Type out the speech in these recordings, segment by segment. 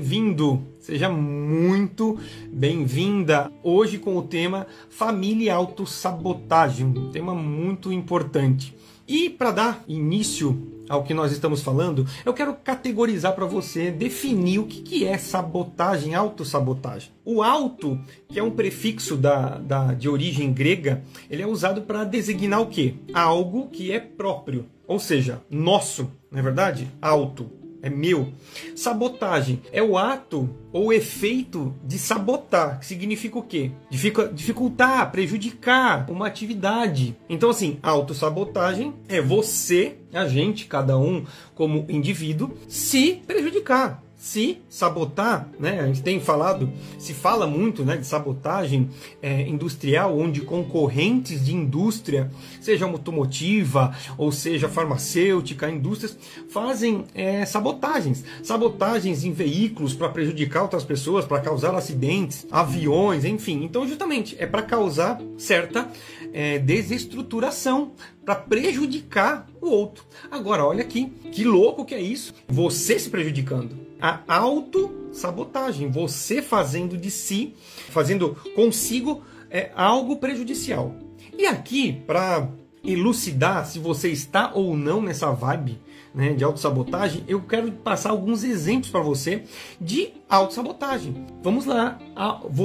Bem-vindo, seja muito bem-vinda. Hoje com o tema família e autossabotagem, um tema muito importante. E para dar início ao que nós estamos falando, eu quero categorizar para você, definir o que, que é sabotagem, autossabotagem. O auto, que é um prefixo da, da, de origem grega, ele é usado para designar o quê? Algo que é próprio, ou seja, nosso, não é verdade? Auto é meu. Sabotagem é o ato ou efeito de sabotar, que significa o quê? Dificultar, prejudicar uma atividade. Então, assim, autossabotagem é você, a gente, cada um como indivíduo, se prejudicar se sabotar, né? A gente tem falado, se fala muito, né, de sabotagem é, industrial, onde concorrentes de indústria, seja automotiva ou seja farmacêutica, indústrias fazem é, sabotagens, sabotagens em veículos para prejudicar outras pessoas, para causar acidentes, aviões, enfim. Então, justamente é para causar certa é, desestruturação para prejudicar o outro. Agora, olha aqui, que louco que é isso? Você se prejudicando a autossabotagem, você fazendo de si, fazendo consigo é, algo prejudicial. E aqui, para elucidar se você está ou não nessa vibe né, de autossabotagem, eu quero passar alguns exemplos para você de autossabotagem. Vamos lá.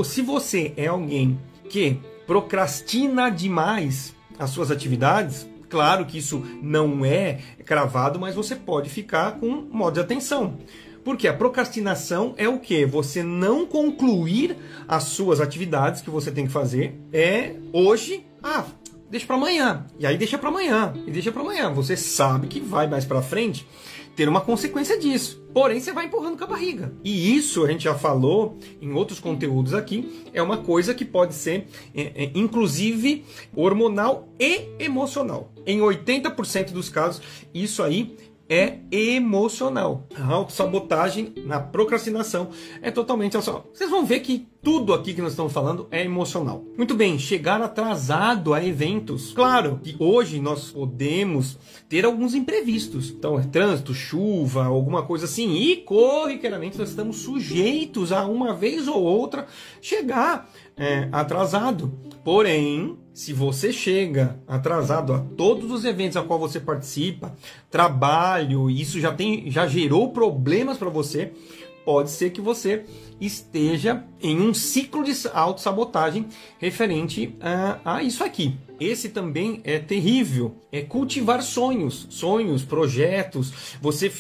Se você é alguém que procrastina demais as suas atividades, claro que isso não é cravado, mas você pode ficar com modo de atenção. Porque a procrastinação é o que? Você não concluir as suas atividades que você tem que fazer. É hoje, ah, deixa para amanhã. E aí deixa para amanhã. E deixa para amanhã. Você sabe que vai mais para frente ter uma consequência disso. Porém, você vai empurrando com a barriga. E isso a gente já falou em outros conteúdos aqui. É uma coisa que pode ser, é, é, inclusive, hormonal e emocional. Em 80% dos casos, isso aí é emocional. A autossabotagem na procrastinação é totalmente emocional. Vocês vão ver que tudo aqui que nós estamos falando é emocional. Muito bem, chegar atrasado a eventos. Claro que hoje nós podemos ter alguns imprevistos. Então, é trânsito, chuva, alguma coisa assim. E corriqueiramente nós estamos sujeitos a uma vez ou outra chegar é, atrasado. Porém, se você chega atrasado a todos os eventos a qual você participa, trabalho, isso já tem, já gerou problemas para você, pode ser que você esteja em um ciclo de autossabotagem referente a, a isso aqui. Esse também é terrível. É cultivar sonhos, sonhos, projetos. Você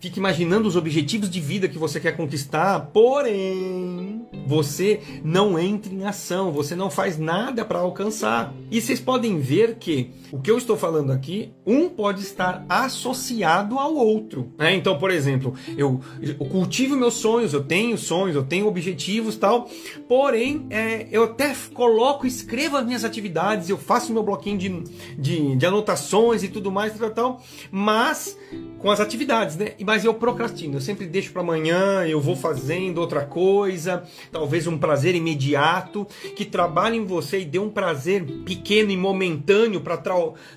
fica imaginando os objetivos de vida que você quer conquistar, porém você não entra em ação, você não faz nada para alcançar. E vocês podem ver que o que eu estou falando aqui, um pode estar associado ao outro. Né? Então, por exemplo, eu, eu cultivo meus sonhos, eu tenho sonhos, eu tenho objetivos tal, porém é, eu até coloco, escrevo as minhas atividades, eu faço meu bloquinho de, de, de anotações e tudo mais, tal, tal, mas com as atividades, né? Mas eu procrastino, eu sempre deixo para amanhã, eu vou fazendo outra coisa, talvez um prazer imediato que trabalhe em você e dê um prazer pequeno e momentâneo para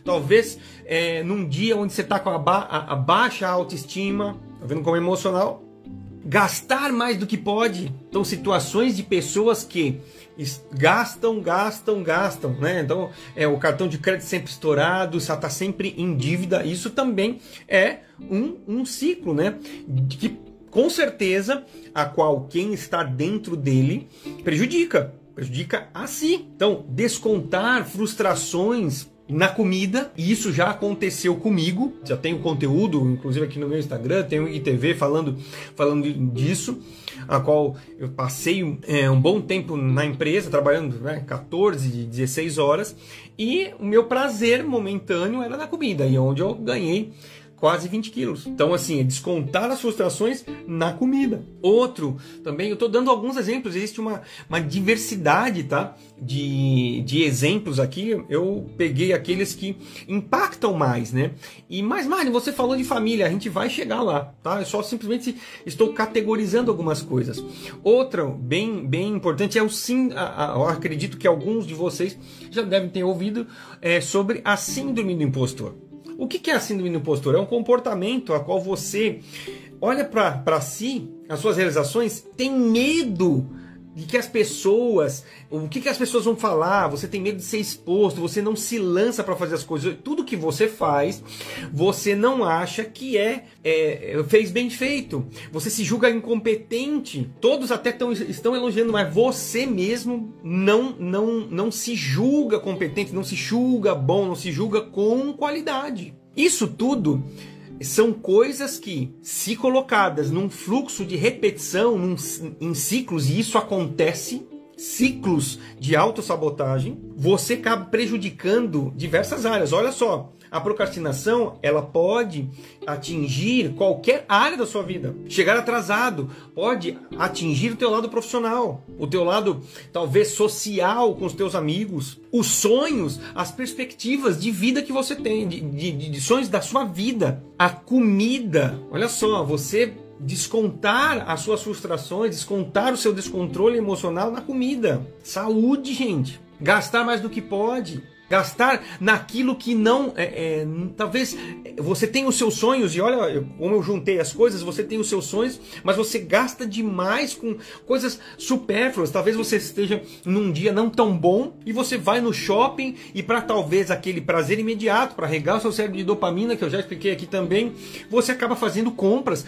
talvez é, num dia onde você está com a, ba a, a baixa autoestima, tá vendo como é emocional? Gastar mais do que pode. Então, situações de pessoas que gastam, gastam, gastam, né? Então, é o cartão de crédito sempre estourado, está sempre em dívida. Isso também é um, um ciclo, né? Que com certeza a qual quem está dentro dele prejudica, prejudica a si. Então, descontar frustrações na comida, e isso já aconteceu comigo. Já tenho conteúdo, inclusive aqui no meu Instagram, tenho ITV falando, falando disso, a qual eu passei é, um bom tempo na empresa, trabalhando né, 14, 16 horas, e o meu prazer momentâneo era na comida, e onde eu ganhei quase 20 quilos. Então, assim, é descontar as frustrações na comida. Outro, também, eu estou dando alguns exemplos, existe uma, uma diversidade, tá? De, de exemplos aqui, eu peguei aqueles que impactam mais, né? E mais, Mário, você falou de família, a gente vai chegar lá, tá? Eu só simplesmente estou categorizando algumas coisas. Outra, bem, bem importante, é o sim, a, a, acredito que alguns de vocês já devem ter ouvido é, sobre a síndrome do impostor. O que é a síndrome do impostor? É um comportamento a qual você olha para si, as suas realizações, tem medo de que as pessoas, o que, que as pessoas vão falar, você tem medo de ser exposto, você não se lança para fazer as coisas, tudo que você faz, você não acha que é, é, fez bem feito, você se julga incompetente, todos até tão, estão elogiando, mas você mesmo não, não, não se julga competente, não se julga bom, não se julga com qualidade. Isso tudo são coisas que, se colocadas num fluxo de repetição, num, em ciclos, e isso acontece, ciclos de autossabotagem, você acaba prejudicando diversas áreas. Olha só, a procrastinação, ela pode atingir qualquer área da sua vida. Chegar atrasado pode atingir o teu lado profissional, o teu lado talvez social com os teus amigos, os sonhos, as perspectivas de vida que você tem, de, de, de sonhos da sua vida, a comida. Olha só, você descontar as suas frustrações, descontar o seu descontrole emocional na comida. Saúde, gente. Gastar mais do que pode gastar naquilo que não. É, é, talvez você tenha os seus sonhos, e olha como eu juntei as coisas, você tem os seus sonhos, mas você gasta demais com coisas supérfluas. Talvez você esteja num dia não tão bom e você vai no shopping e para talvez aquele prazer imediato, para regar o seu cérebro de dopamina, que eu já expliquei aqui também, você acaba fazendo compras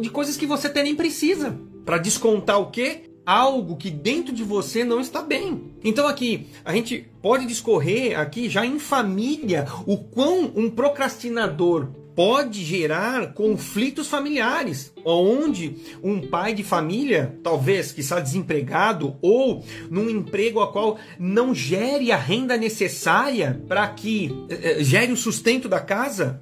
de coisas que você até nem precisa. Para descontar o quê? Algo que dentro de você não está bem. Então aqui a gente pode discorrer aqui já em família o quão um procrastinador pode gerar conflitos familiares, onde um pai de família, talvez que está desempregado ou num emprego a qual não gere a renda necessária para que eh, gere o sustento da casa,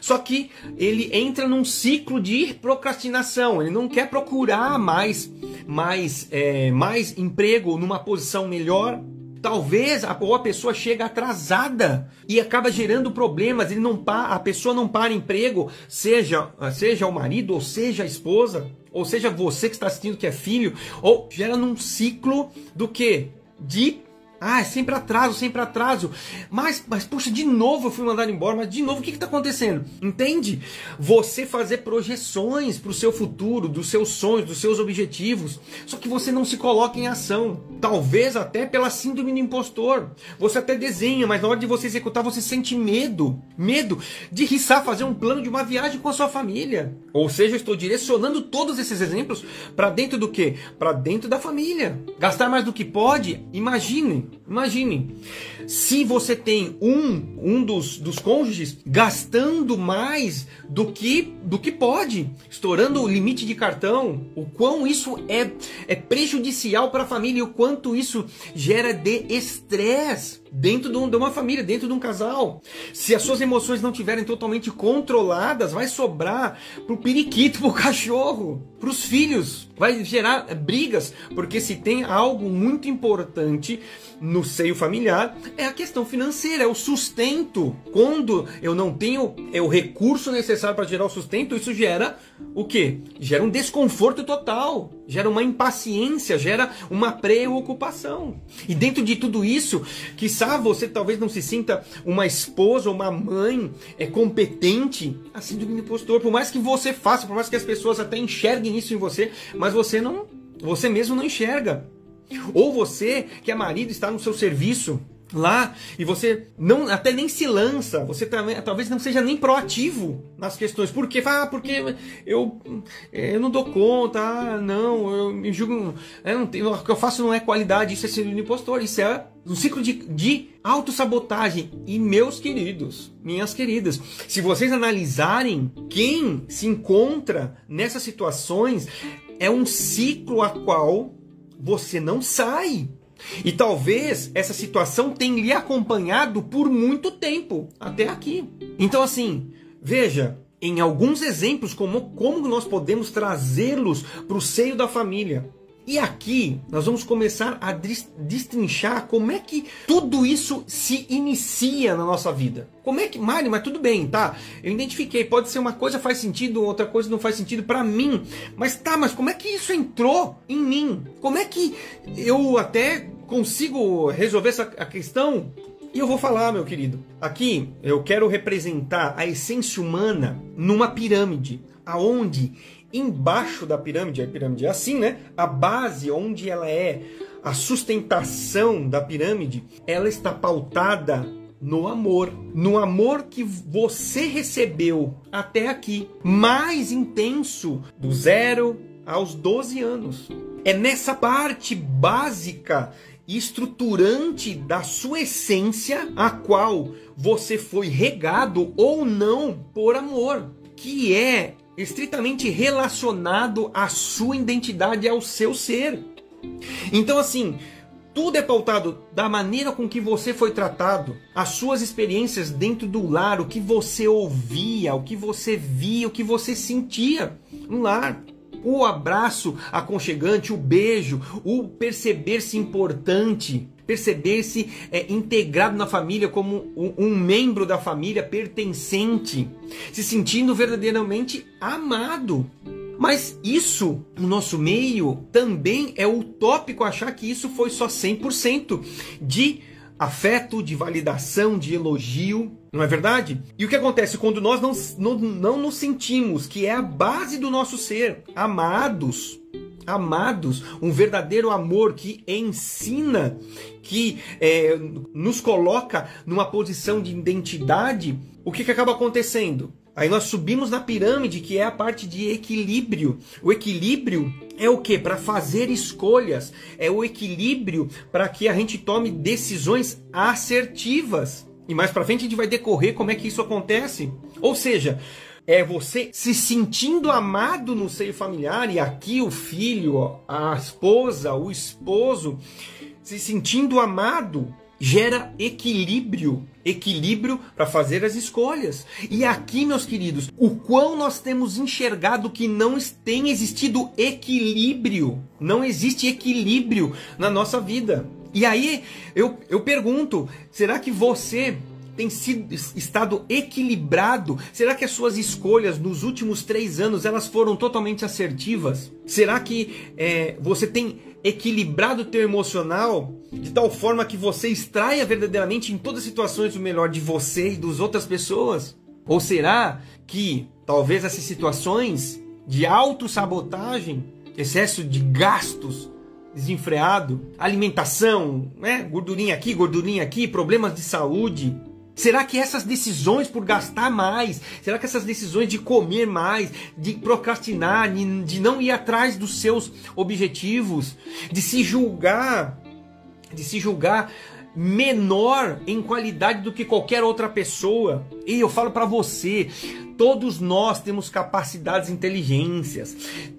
só que ele entra num ciclo de procrastinação. Ele não quer procurar mais, mais, é, mais emprego numa posição melhor. Talvez a, pessoa chega atrasada e acaba gerando problemas. Ele não a pessoa não para emprego, seja, seja o marido ou seja a esposa, ou seja você que está assistindo que é filho, ou gera num ciclo do que? De ah, é sempre atraso, sempre atraso. Mas, mas puxa, de novo eu fui mandado embora, mas de novo o que está acontecendo? Entende? Você fazer projeções para o seu futuro, dos seus sonhos, dos seus objetivos, só que você não se coloca em ação. Talvez até pela síndrome do impostor. Você até desenha, mas na hora de você executar você sente medo. Medo de riscar, fazer um plano de uma viagem com a sua família. Ou seja, eu estou direcionando todos esses exemplos para dentro do que? Para dentro da família. Gastar mais do que pode? Imagine Imagine, se você tem um, um dos, dos cônjuges gastando mais do que, do que pode, estourando o limite de cartão, o quão isso é, é prejudicial para a família e o quanto isso gera de estresse dentro de uma família, dentro de um casal. Se as suas emoções não estiverem totalmente controladas, vai sobrar pro periquito, pro cachorro, pros filhos. Vai gerar brigas, porque se tem algo muito importante no seio familiar é a questão financeira, é o sustento. Quando eu não tenho é o recurso necessário para gerar o sustento, isso gera o que? Gera um desconforto total, gera uma impaciência, gera uma preocupação. E dentro de tudo isso, que você talvez não se sinta uma esposa ou uma mãe é competente, assim do impostor, por mais que você faça, por mais que as pessoas até enxerguem isso em você, mas você não, você mesmo não enxerga. Ou você, que é marido, está no seu serviço, lá e você não até nem se lança, você também, talvez não seja nem proativo nas questões. Por quê? Ah, porque eu, eu não dou conta, ah, não, eu me julgo, eu não tenho, o que eu faço não é qualidade, isso é ser um impostor, isso é um ciclo de, de autossabotagem. E meus queridos, minhas queridas, se vocês analisarem quem se encontra nessas situações, é um ciclo a qual você não sai. E talvez essa situação tenha lhe acompanhado por muito tempo, até aqui. Então, assim, veja, em alguns exemplos, como, como nós podemos trazê-los para o seio da família. E aqui nós vamos começar a destrinchar como é que tudo isso se inicia na nossa vida. Como é que, Mário, mas tudo bem, tá? Eu identifiquei, pode ser uma coisa faz sentido, outra coisa não faz sentido para mim. Mas tá, mas como é que isso entrou em mim? Como é que eu até consigo resolver essa questão? E eu vou falar, meu querido. Aqui eu quero representar a essência humana numa pirâmide, aonde embaixo da pirâmide, a pirâmide é assim, né? A base onde ela é a sustentação da pirâmide, ela está pautada no amor, no amor que você recebeu até aqui, mais intenso do zero aos 12 anos. É nessa parte básica e estruturante da sua essência a qual você foi regado ou não por amor, que é estritamente relacionado à sua identidade, ao seu ser. Então, assim, tudo é pautado da maneira com que você foi tratado, as suas experiências dentro do lar, o que você ouvia, o que você via, o que você sentia no lar. O abraço aconchegante, o beijo, o perceber-se importante, perceber-se é, integrado na família como um, um, membro da família pertencente, se sentindo verdadeiramente amado. Mas isso, no nosso meio, também é utópico achar que isso foi só 100% de afeto, de validação, de elogio, não é verdade? E o que acontece quando nós não, não, não nos sentimos, que é a base do nosso ser, amados, amados, um verdadeiro amor que ensina, que é, nos coloca numa posição de identidade, o que, que acaba acontecendo? Aí nós subimos na pirâmide, que é a parte de equilíbrio. O equilíbrio é o que? Para fazer escolhas. É o equilíbrio para que a gente tome decisões assertivas. E mais para frente a gente vai decorrer como é que isso acontece. Ou seja, é você se sentindo amado no seio familiar e aqui o filho, a esposa, o esposo se sentindo amado gera equilíbrio, equilíbrio para fazer as escolhas. E aqui, meus queridos, o quão nós temos enxergado que não tem existido equilíbrio, não existe equilíbrio na nossa vida. E aí eu, eu pergunto: será que você tem sido estado equilibrado? Será que as suas escolhas nos últimos três anos elas foram totalmente assertivas? Será que é, você tem equilibrado o teu emocional de tal forma que você extraia verdadeiramente em todas as situações o melhor de você e das outras pessoas? Ou será que talvez essas situações de autossabotagem, excesso de gastos desenfreado, alimentação, né? gordurinha aqui, gordurinha aqui, problemas de saúde, Será que essas decisões por gastar mais, será que essas decisões de comer mais, de procrastinar, de não ir atrás dos seus objetivos, de se julgar, de se julgar menor em qualidade do que qualquer outra pessoa. E eu falo para você, todos nós temos capacidades e inteligências.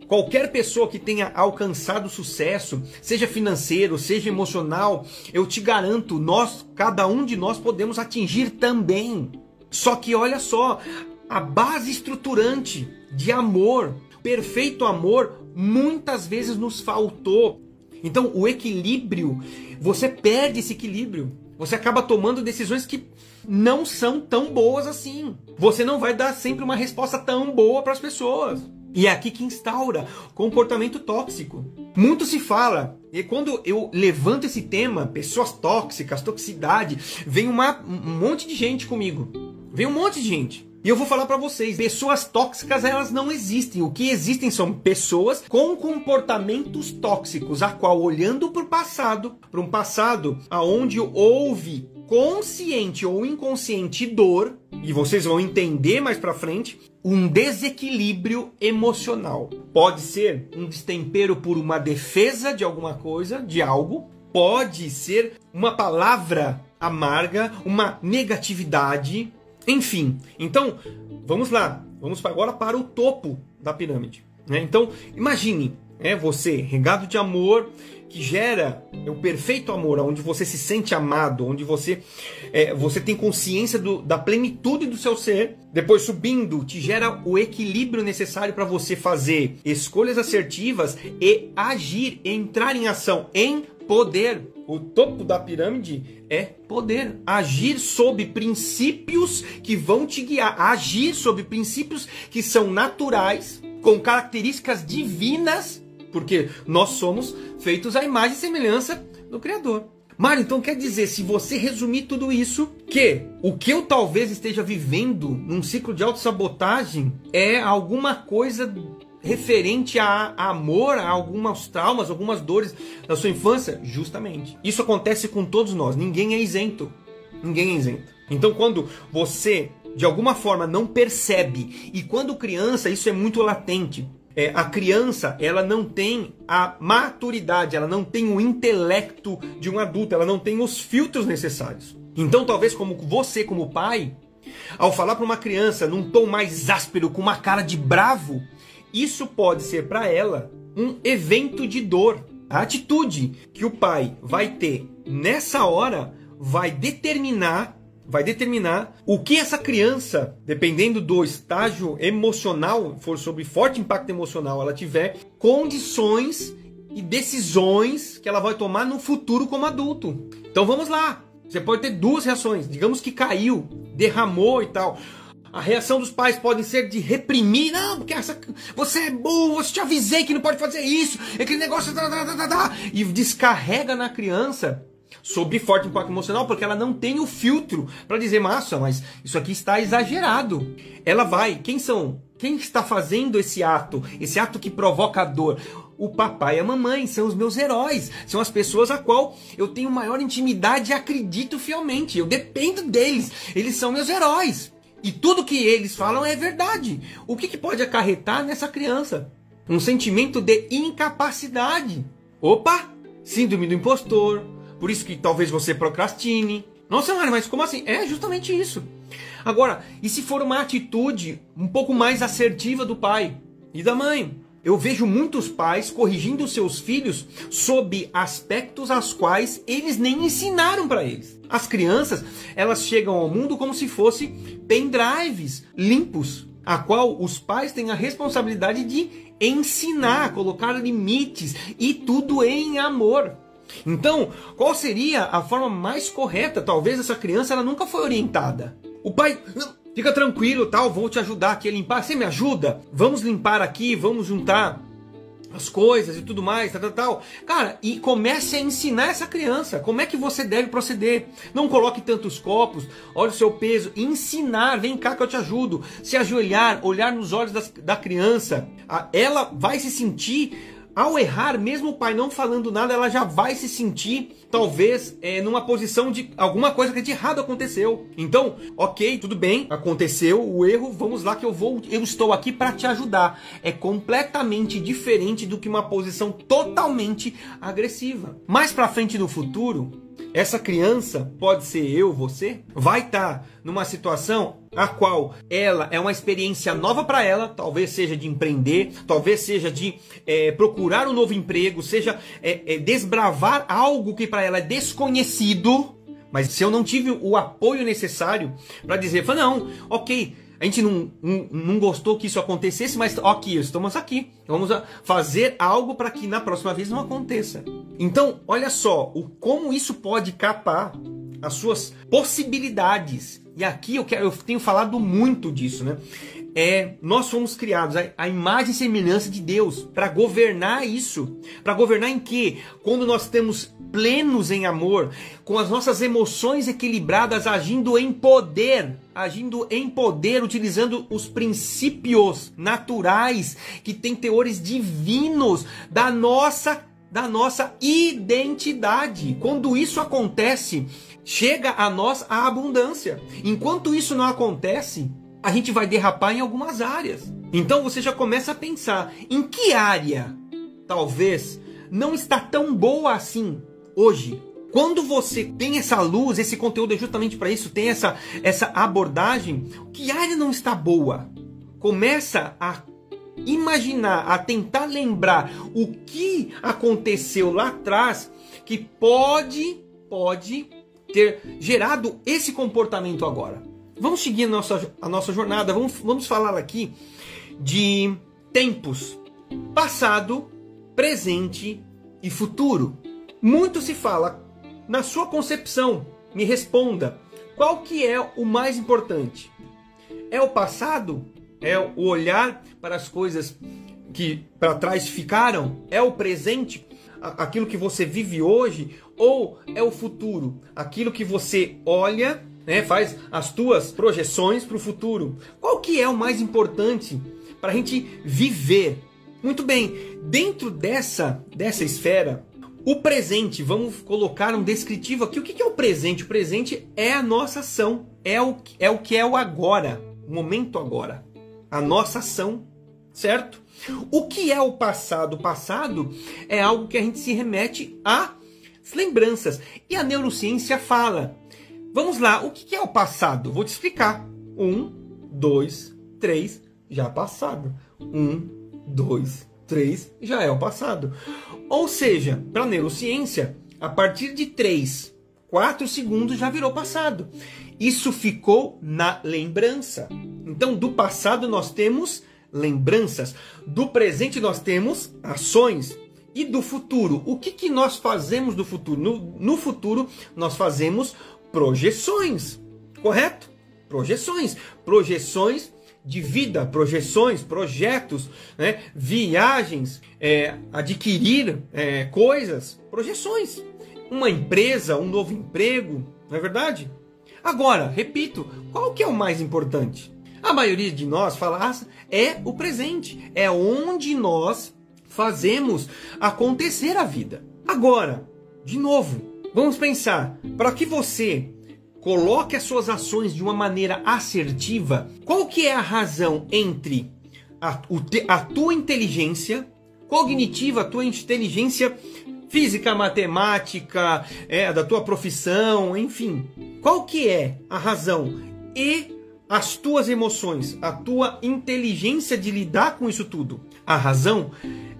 Qualquer pessoa que tenha alcançado sucesso, seja financeiro, seja emocional, eu te garanto, nós, cada um de nós podemos atingir também. Só que olha só, a base estruturante de amor, perfeito amor, muitas vezes nos faltou. Então, o equilíbrio, você perde esse equilíbrio. Você acaba tomando decisões que não são tão boas assim. Você não vai dar sempre uma resposta tão boa para as pessoas. E é aqui que instaura comportamento tóxico. Muito se fala, e quando eu levanto esse tema, pessoas tóxicas, toxicidade, vem uma, um monte de gente comigo. Vem um monte de gente. E eu vou falar para vocês, pessoas tóxicas elas não existem. O que existem são pessoas com comportamentos tóxicos, a qual olhando para o passado, para um passado aonde houve consciente ou inconsciente dor, e vocês vão entender mais para frente, um desequilíbrio emocional. Pode ser um destempero por uma defesa de alguma coisa, de algo, pode ser uma palavra amarga, uma negatividade, enfim, então vamos lá, vamos agora para o topo da pirâmide. Né? Então imagine, é você regado de amor que gera o perfeito amor, onde você se sente amado, onde você é, você tem consciência do, da plenitude do seu ser. Depois subindo, te gera o equilíbrio necessário para você fazer escolhas assertivas e agir, entrar em ação, em poder. O topo da pirâmide é poder. Agir sob princípios que vão te guiar. Agir sob princípios que são naturais, com características divinas, porque nós somos feitos à imagem e semelhança do Criador. Mário, então quer dizer, se você resumir tudo isso, que o que eu talvez esteja vivendo num ciclo de autossabotagem é alguma coisa referente a, amor, a alguns traumas, algumas dores da sua infância? Justamente. Isso acontece com todos nós. Ninguém é isento. Ninguém é isento. Então, quando você de alguma forma não percebe e quando criança isso é muito latente. É, a criança ela não tem a maturidade, ela não tem o intelecto de um adulto, ela não tem os filtros necessários. Então, talvez como você, como pai, ao falar para uma criança num tom mais áspero, com uma cara de bravo, isso pode ser para ela um evento de dor. A atitude que o pai vai ter nessa hora vai determinar vai determinar o que essa criança, dependendo do estágio emocional, for sobre forte impacto emocional, ela tiver condições e decisões que ela vai tomar no futuro como adulto. Então vamos lá. Você pode ter duas reações. Digamos que caiu, derramou e tal. A reação dos pais pode ser de reprimir, não, porque essa, você é burro, você te avisei que não pode fazer isso, aquele negócio, tá, tá, tá, e descarrega na criança sobre forte impacto emocional, porque ela não tem o filtro para dizer, massa, mas isso aqui está exagerado. Ela vai, quem são? Quem está fazendo esse ato? Esse ato que provoca dor? O papai e a mamãe são os meus heróis, são as pessoas a qual eu tenho maior intimidade e acredito fielmente. Eu dependo deles, eles são meus heróis. E tudo que eles falam é verdade. O que, que pode acarretar nessa criança? Um sentimento de incapacidade. Opa! Síndrome do impostor. Por isso que talvez você procrastine. Nossa, mas como assim? É justamente isso. Agora, e se for uma atitude um pouco mais assertiva do pai e da mãe? Eu vejo muitos pais corrigindo seus filhos sob aspectos aos quais eles nem ensinaram para eles. As crianças, elas chegam ao mundo como se fossem pendrives limpos, a qual os pais têm a responsabilidade de ensinar, colocar limites e tudo em amor. Então, qual seria a forma mais correta? Talvez essa criança ela nunca foi orientada. O pai, Fica tranquilo, tal, vou te ajudar aqui a limpar. Você me ajuda? Vamos limpar aqui, vamos juntar as coisas e tudo mais, tal, tal, tal. Cara, e comece a ensinar essa criança como é que você deve proceder. Não coloque tantos copos, olha o seu peso, ensinar, vem cá que eu te ajudo. Se ajoelhar, olhar nos olhos das, da criança, ela vai se sentir ao errar, mesmo o pai não falando nada, ela já vai se sentir, talvez, é, numa posição de alguma coisa que de errado aconteceu. Então, ok, tudo bem, aconteceu o erro, vamos lá que eu vou, eu estou aqui para te ajudar. É completamente diferente do que uma posição totalmente agressiva. Mais para frente no futuro, essa criança pode ser eu, você, vai estar tá numa situação a qual ela é uma experiência nova para ela, talvez seja de empreender, talvez seja de é, procurar um novo emprego, seja é, é, desbravar algo que para ela é desconhecido. Mas se eu não tive o apoio necessário para dizer, não, ok, a gente não, não, não, gostou que isso acontecesse, mas aqui, estamos aqui. Vamos fazer algo para que na próxima vez não aconteça. Então, olha só o como isso pode capar as suas possibilidades. E aqui eu, quero, eu tenho falado muito disso, né? É nós fomos criados a imagem e semelhança de Deus para governar isso. Para governar em quê? Quando nós temos plenos em amor, com as nossas emoções equilibradas, agindo em poder, agindo em poder, utilizando os princípios naturais que têm teores divinos da nossa da nossa identidade. Quando isso acontece, chega a nós a abundância. Enquanto isso não acontece, a gente vai derrapar em algumas áreas. Então você já começa a pensar em que área talvez não está tão boa assim hoje. Quando você tem essa luz, esse conteúdo é justamente para isso, tem essa, essa abordagem, que área não está boa? Começa a imaginar, a tentar lembrar o que aconteceu lá atrás que pode, pode ter gerado esse comportamento agora. Vamos seguir a nossa, a nossa jornada, vamos, vamos falar aqui de tempos passado, presente e futuro. Muito se fala na sua concepção. Me responda, qual que é o mais importante? É o passado é o olhar para as coisas que para trás ficaram? É o presente, aquilo que você vive hoje? Ou é o futuro, aquilo que você olha, né, faz as tuas projeções para o futuro? Qual que é o mais importante para a gente viver? Muito bem, dentro dessa, dessa esfera, o presente, vamos colocar um descritivo aqui. O que é o presente? O presente é a nossa ação, é o, é o que é o agora, o momento agora a nossa ação, certo? O que é o passado? O passado é algo que a gente se remete às lembranças. E a neurociência fala. Vamos lá, o que é o passado? Vou te explicar. Um, dois, três, já passado. Um, dois, três, já é o passado. Ou seja, para a neurociência, a partir de três, quatro segundos já virou passado. Isso ficou na lembrança. Então, do passado nós temos lembranças, do presente nós temos ações e do futuro. O que, que nós fazemos do futuro? No, no futuro, nós fazemos projeções, correto? Projeções. Projeções de vida, projeções, projetos, né? viagens, é, adquirir é, coisas, projeções. Uma empresa, um novo emprego, não é verdade? Agora, repito, qual que é o mais importante? A maioria de nós fala ah, é o presente, é onde nós fazemos acontecer a vida. Agora, de novo, vamos pensar, para que você coloque as suas ações de uma maneira assertiva, qual que é a razão entre a, a tua inteligência cognitiva, a tua inteligência física, matemática, é, da tua profissão, enfim. Qual que é a razão e as tuas emoções, a tua inteligência de lidar com isso tudo. A razão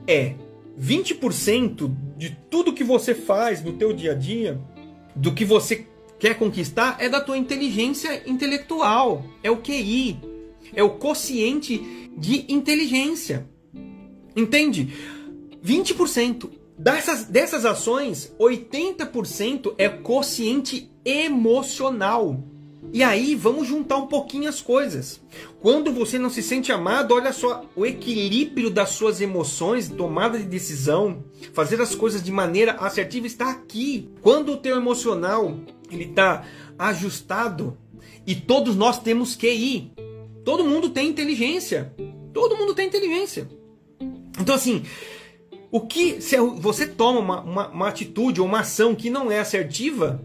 é 20% de tudo que você faz no teu dia a dia, do que você quer conquistar, é da tua inteligência intelectual, é o QI, é o quociente de inteligência. Entende? 20% dessas, dessas ações, 80% é quociente emocional. E aí vamos juntar um pouquinho as coisas. Quando você não se sente amado, olha só o equilíbrio das suas emoções, tomada de decisão, fazer as coisas de maneira assertiva está aqui. Quando o teu emocional ele está ajustado e todos nós temos QI, todo mundo tem inteligência, todo mundo tem inteligência. Então assim, o que se você toma uma, uma, uma atitude ou uma ação que não é assertiva,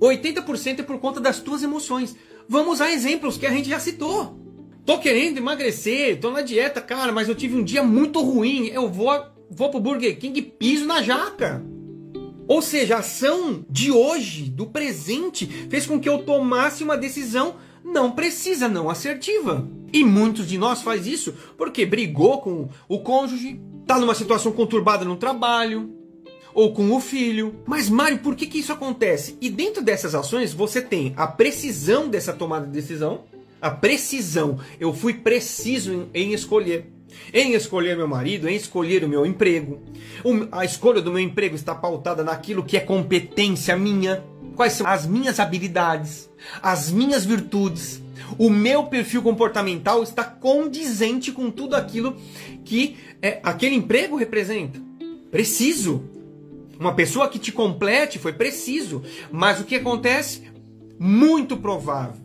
80% é por conta das tuas emoções. Vamos usar exemplos que a gente já citou. Tô querendo emagrecer, tô na dieta, cara, mas eu tive um dia muito ruim. Eu vou, vou pro Burger King e piso na jaca. Ou seja, a ação de hoje, do presente, fez com que eu tomasse uma decisão não precisa, não assertiva. E muitos de nós faz isso porque brigou com o cônjuge, tá numa situação conturbada no trabalho, ou com o filho. Mas, Mário, por que, que isso acontece? E dentro dessas ações você tem a precisão dessa tomada de decisão, a precisão. Eu fui preciso em, em escolher. Em escolher meu marido, em escolher o meu emprego. A escolha do meu emprego está pautada naquilo que é competência minha. Quais são as minhas habilidades, as minhas virtudes, O meu perfil comportamental está condizente com tudo aquilo que é, aquele emprego representa. Preciso. Uma pessoa que te complete foi preciso. Mas o que acontece? Muito provável.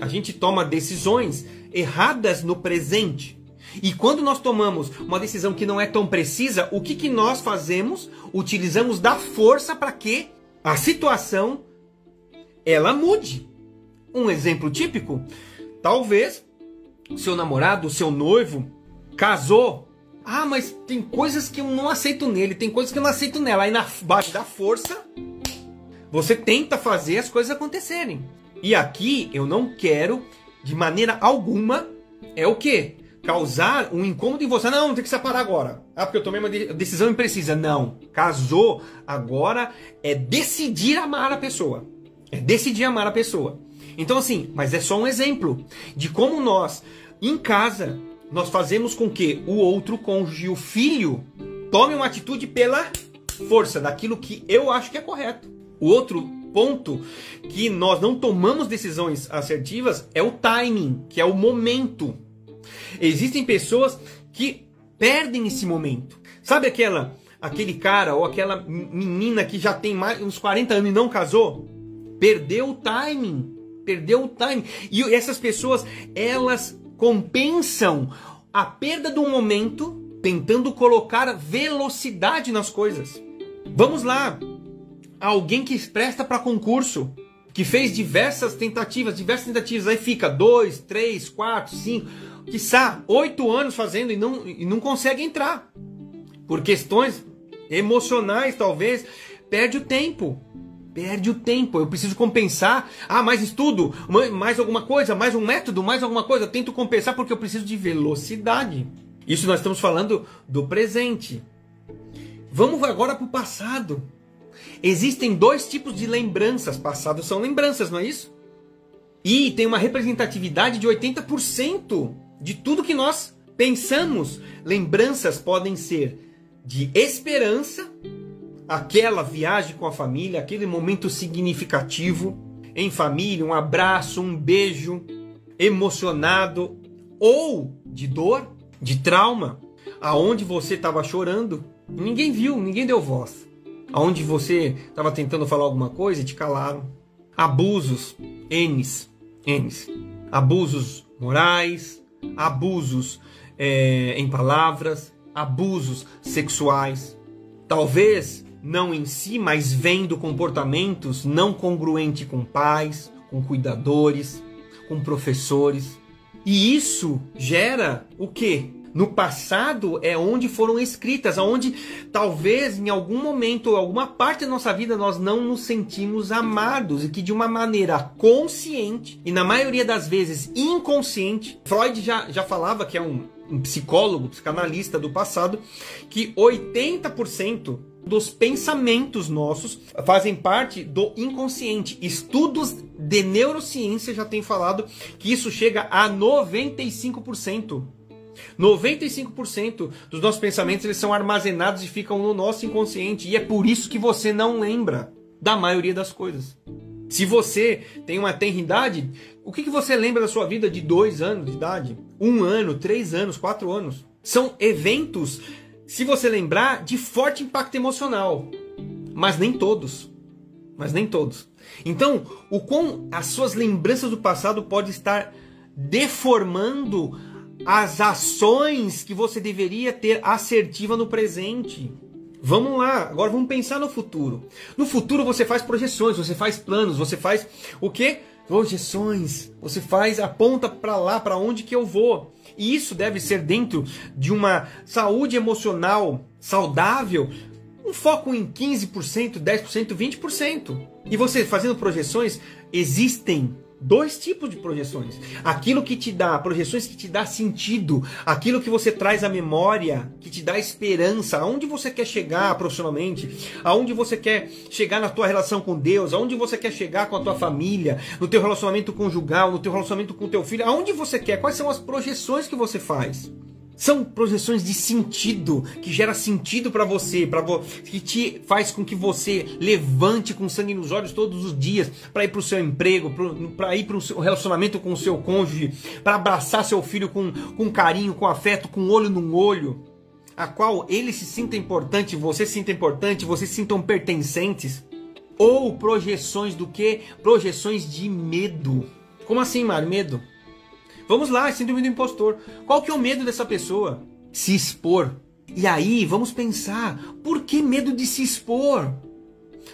A gente toma decisões erradas no presente. E quando nós tomamos uma decisão que não é tão precisa, o que, que nós fazemos? Utilizamos da força para que a situação ela mude. Um exemplo típico, talvez seu namorado, seu noivo casou. Ah, mas tem coisas que eu não aceito nele, tem coisas que eu não aceito nela. Aí na base da força, você tenta fazer as coisas acontecerem. E aqui eu não quero de maneira alguma é o que? Causar um incômodo em você. Não, tem que separar agora. Ah, porque eu tomei uma decisão imprecisa. Não. Casou, agora é decidir amar a pessoa. É decidir amar a pessoa. Então, assim, mas é só um exemplo de como nós, em casa, nós fazemos com que o outro cônjuge, o filho, tome uma atitude pela força daquilo que eu acho que é correto. O outro ponto que nós não tomamos decisões assertivas é o timing, que é o momento. Existem pessoas que perdem esse momento. Sabe aquela aquele cara ou aquela menina que já tem mais uns 40 anos e não casou? Perdeu o timing, perdeu o timing. E essas pessoas, elas compensam a perda do momento tentando colocar velocidade nas coisas. Vamos lá, alguém que presta para concurso, que fez diversas tentativas, diversas tentativas, aí fica dois, três, quatro, cinco, quiçá oito anos fazendo e não, e não consegue entrar. Por questões emocionais, talvez, perde o tempo. Perde o tempo. Eu preciso compensar. Ah, mais estudo, mais alguma coisa, mais um método, mais alguma coisa. Eu tento compensar porque eu preciso de velocidade. Isso nós estamos falando do presente. Vamos agora para o passado. Existem dois tipos de lembranças. Passados são lembranças, não é isso? E tem uma representatividade de 80% de tudo que nós pensamos. Lembranças podem ser de esperança, aquela viagem com a família, aquele momento significativo em família, um abraço, um beijo emocionado, ou de dor, de trauma, aonde você estava chorando, ninguém viu, ninguém deu voz onde você estava tentando falar alguma coisa e te calaram. Abusos, N's, N's. Abusos morais, abusos é, em palavras, abusos sexuais. Talvez não em si, mas vendo comportamentos não congruentes com pais, com cuidadores, com professores. E isso gera o quê? No passado é onde foram escritas, onde talvez em algum momento, alguma parte da nossa vida nós não nos sentimos amados e que de uma maneira consciente e na maioria das vezes inconsciente, Freud já, já falava que é um, um psicólogo, psicanalista do passado, que 80% dos pensamentos nossos fazem parte do inconsciente. Estudos de neurociência já têm falado que isso chega a 95%. 95% dos nossos pensamentos eles são armazenados e ficam no nosso inconsciente. E é por isso que você não lembra da maioria das coisas. Se você tem uma tenridade, o que, que você lembra da sua vida de dois anos de idade? Um ano, três anos, quatro anos? São eventos, se você lembrar, de forte impacto emocional. Mas nem todos. Mas nem todos. Então, o quão as suas lembranças do passado podem estar deformando as ações que você deveria ter assertiva no presente. Vamos lá, agora vamos pensar no futuro. No futuro você faz projeções, você faz planos, você faz o quê? Projeções. Você faz aponta para lá, para onde que eu vou. E isso deve ser dentro de uma saúde emocional saudável, um foco em 15%, 10%, 20%. E você fazendo projeções, existem dois tipos de projeções. Aquilo que te dá, projeções que te dá sentido, aquilo que você traz à memória, que te dá esperança, aonde você quer chegar profissionalmente, aonde você quer chegar na tua relação com Deus, aonde você quer chegar com a tua família, no teu relacionamento conjugal, no teu relacionamento com o teu filho, aonde você quer, quais são as projeções que você faz? São projeções de sentido, que gera sentido para você, para vo que te faz com que você levante com sangue nos olhos todos os dias para ir para o seu emprego, para ir para o seu relacionamento com o seu cônjuge, para abraçar seu filho com, com carinho, com afeto, com olho no olho, a qual ele se sinta importante, você se sinta importante, vocês se sintam pertencentes. Ou projeções do que? Projeções de medo. Como assim, Mário? Medo? Vamos lá, síndrome do impostor. Qual que é o medo dessa pessoa? Se expor. E aí, vamos pensar, por que medo de se expor?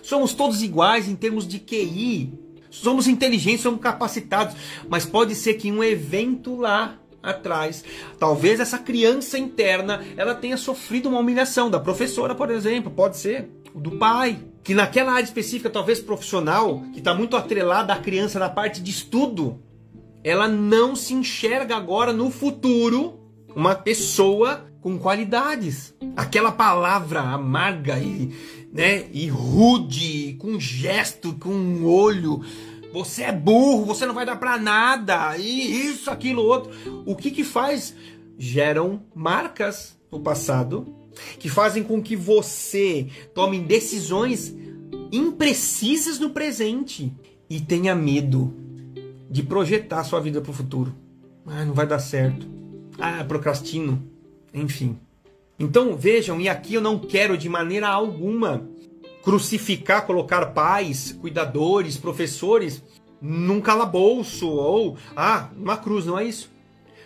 Somos todos iguais em termos de QI. Somos inteligentes, somos capacitados, mas pode ser que um evento lá atrás, talvez essa criança interna, ela tenha sofrido uma humilhação da professora, por exemplo, pode ser, do pai, que naquela área específica, talvez profissional, que está muito atrelada à criança na parte de estudo, ela não se enxerga agora no futuro uma pessoa com qualidades. Aquela palavra amarga e, né, e rude, com gesto, com um olho. Você é burro, você não vai dar para nada. E isso, aquilo, outro. O que que faz? Geram marcas no passado que fazem com que você tome decisões imprecisas no presente e tenha medo de projetar sua vida para o futuro. Ah, não vai dar certo. Ah, procrastino. Enfim. Então vejam, e aqui eu não quero de maneira alguma crucificar, colocar pais, cuidadores, professores num calabouço ou ah, numa cruz, não é isso.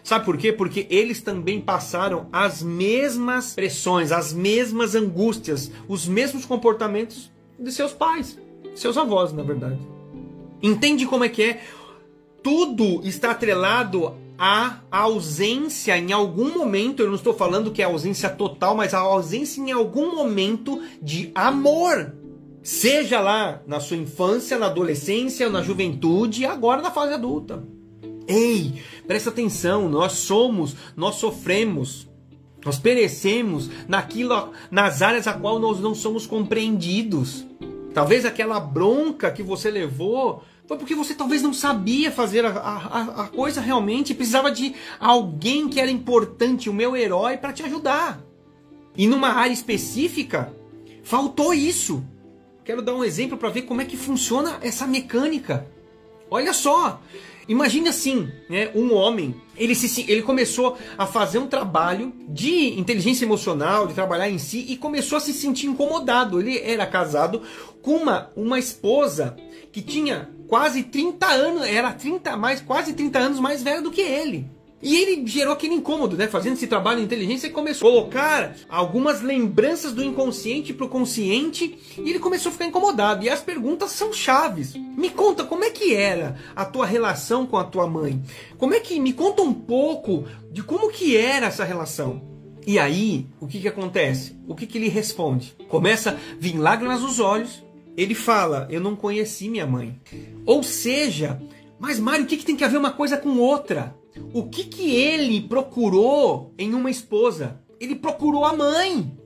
Sabe por quê? Porque eles também passaram as mesmas pressões, as mesmas angústias, os mesmos comportamentos de seus pais, seus avós, na verdade. Entende como é que é? Tudo está atrelado à ausência em algum momento, eu não estou falando que é ausência total, mas a ausência em algum momento de amor. Seja lá na sua infância, na adolescência, na juventude e agora na fase adulta. Ei, presta atenção, nós somos, nós sofremos, nós perecemos naquilo, nas áreas a qual nós não somos compreendidos. Talvez aquela bronca que você levou foi porque você talvez não sabia fazer a, a, a coisa realmente, precisava de alguém que era importante, o meu herói, para te ajudar. E numa área específica, faltou isso. Quero dar um exemplo para ver como é que funciona essa mecânica. Olha só, imagine assim, né, um homem, ele, se, ele começou a fazer um trabalho de inteligência emocional, de trabalhar em si, e começou a se sentir incomodado. Ele era casado com uma, uma esposa que tinha quase 30 anos, era 30 mais, quase 30 anos mais velha do que ele. E ele gerou aquele incômodo, né? Fazendo esse trabalho de inteligência e começou a colocar algumas lembranças do inconsciente para o consciente e ele começou a ficar incomodado. E as perguntas são chaves. Me conta como é que era a tua relação com a tua mãe? Como é que me conta um pouco de como que era essa relação? E aí, o que que acontece? O que que ele responde? Começa a vir lágrimas nos olhos ele fala: Eu não conheci minha mãe. Ou seja, mas Mário, o que, que tem que haver uma coisa com outra? O que, que ele procurou em uma esposa? Ele procurou a mãe.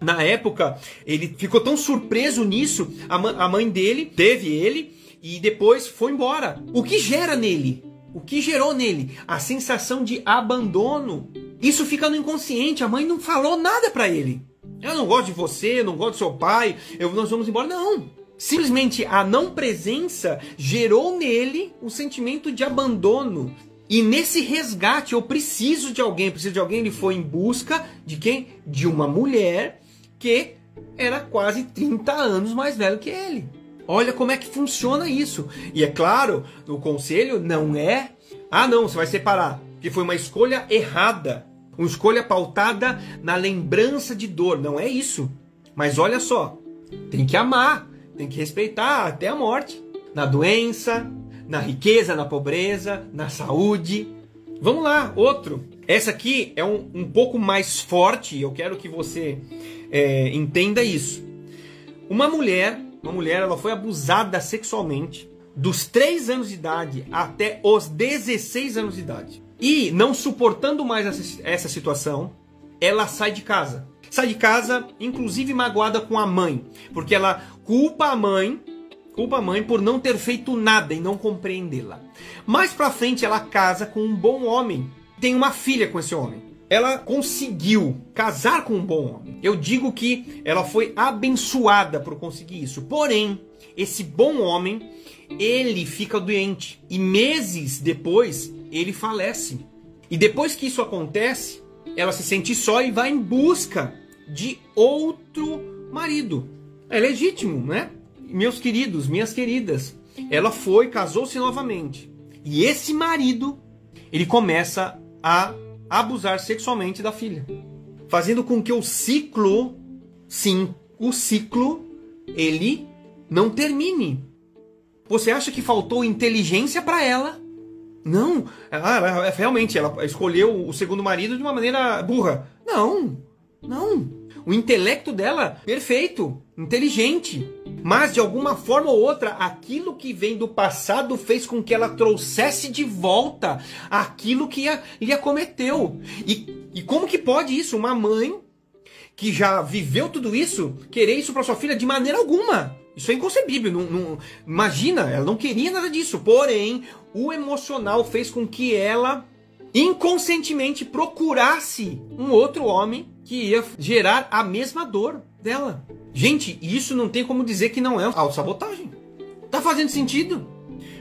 Na época, ele ficou tão surpreso nisso, a, a mãe dele teve ele e depois foi embora. O que gera nele? O que gerou nele? A sensação de abandono. Isso fica no inconsciente, a mãe não falou nada para ele. Eu não gosto de você, eu não gosto do seu pai, eu, nós vamos embora. Não. Simplesmente a não presença gerou nele um sentimento de abandono. E nesse resgate, eu preciso de alguém, preciso de alguém. Ele foi em busca de quem? De uma mulher que era quase 30 anos mais velho que ele. Olha como é que funciona isso. E é claro, o conselho não é, ah não, você vai separar, que foi uma escolha errada. Uma escolha pautada na lembrança de dor. Não é isso. Mas olha só, tem que amar, tem que respeitar até a morte. Na doença, na riqueza, na pobreza, na saúde. Vamos lá, outro. Essa aqui é um, um pouco mais forte. Eu quero que você é, entenda isso. Uma mulher, uma mulher, ela foi abusada sexualmente dos 3 anos de idade até os 16 anos de idade. E, não suportando mais essa, essa situação, ela sai de casa. Sai de casa, inclusive magoada com a mãe, porque ela culpa a mãe, culpa a mãe por não ter feito nada e não compreendê-la. Mais pra frente ela casa com um bom homem, tem uma filha com esse homem. ela conseguiu casar com um bom homem. Eu digo que ela foi abençoada por conseguir isso. Porém, esse bom homem, ele fica doente e meses depois ele falece. E depois que isso acontece, ela se sente só e vai em busca de outro marido. É legítimo, né? Meus queridos, minhas queridas, ela foi, casou-se novamente. E esse marido, ele começa a abusar sexualmente da filha, fazendo com que o ciclo, sim, o ciclo, ele não termine. Você acha que faltou inteligência para ela? Não, ela, realmente ela escolheu o segundo marido de uma maneira burra. Não, não. O intelecto dela, perfeito, inteligente. Mas de alguma forma ou outra, aquilo que vem do passado fez com que ela trouxesse de volta aquilo que lhe acometeu. E, e como que pode isso? Uma mãe que já viveu tudo isso, querer isso para sua filha de maneira alguma. Isso é inconcebível. Não, não, imagina, ela não queria nada disso. Porém, o emocional fez com que ela inconscientemente procurasse um outro homem que ia gerar a mesma dor dela. Gente, isso não tem como dizer que não é autossabotagem. Tá fazendo sentido?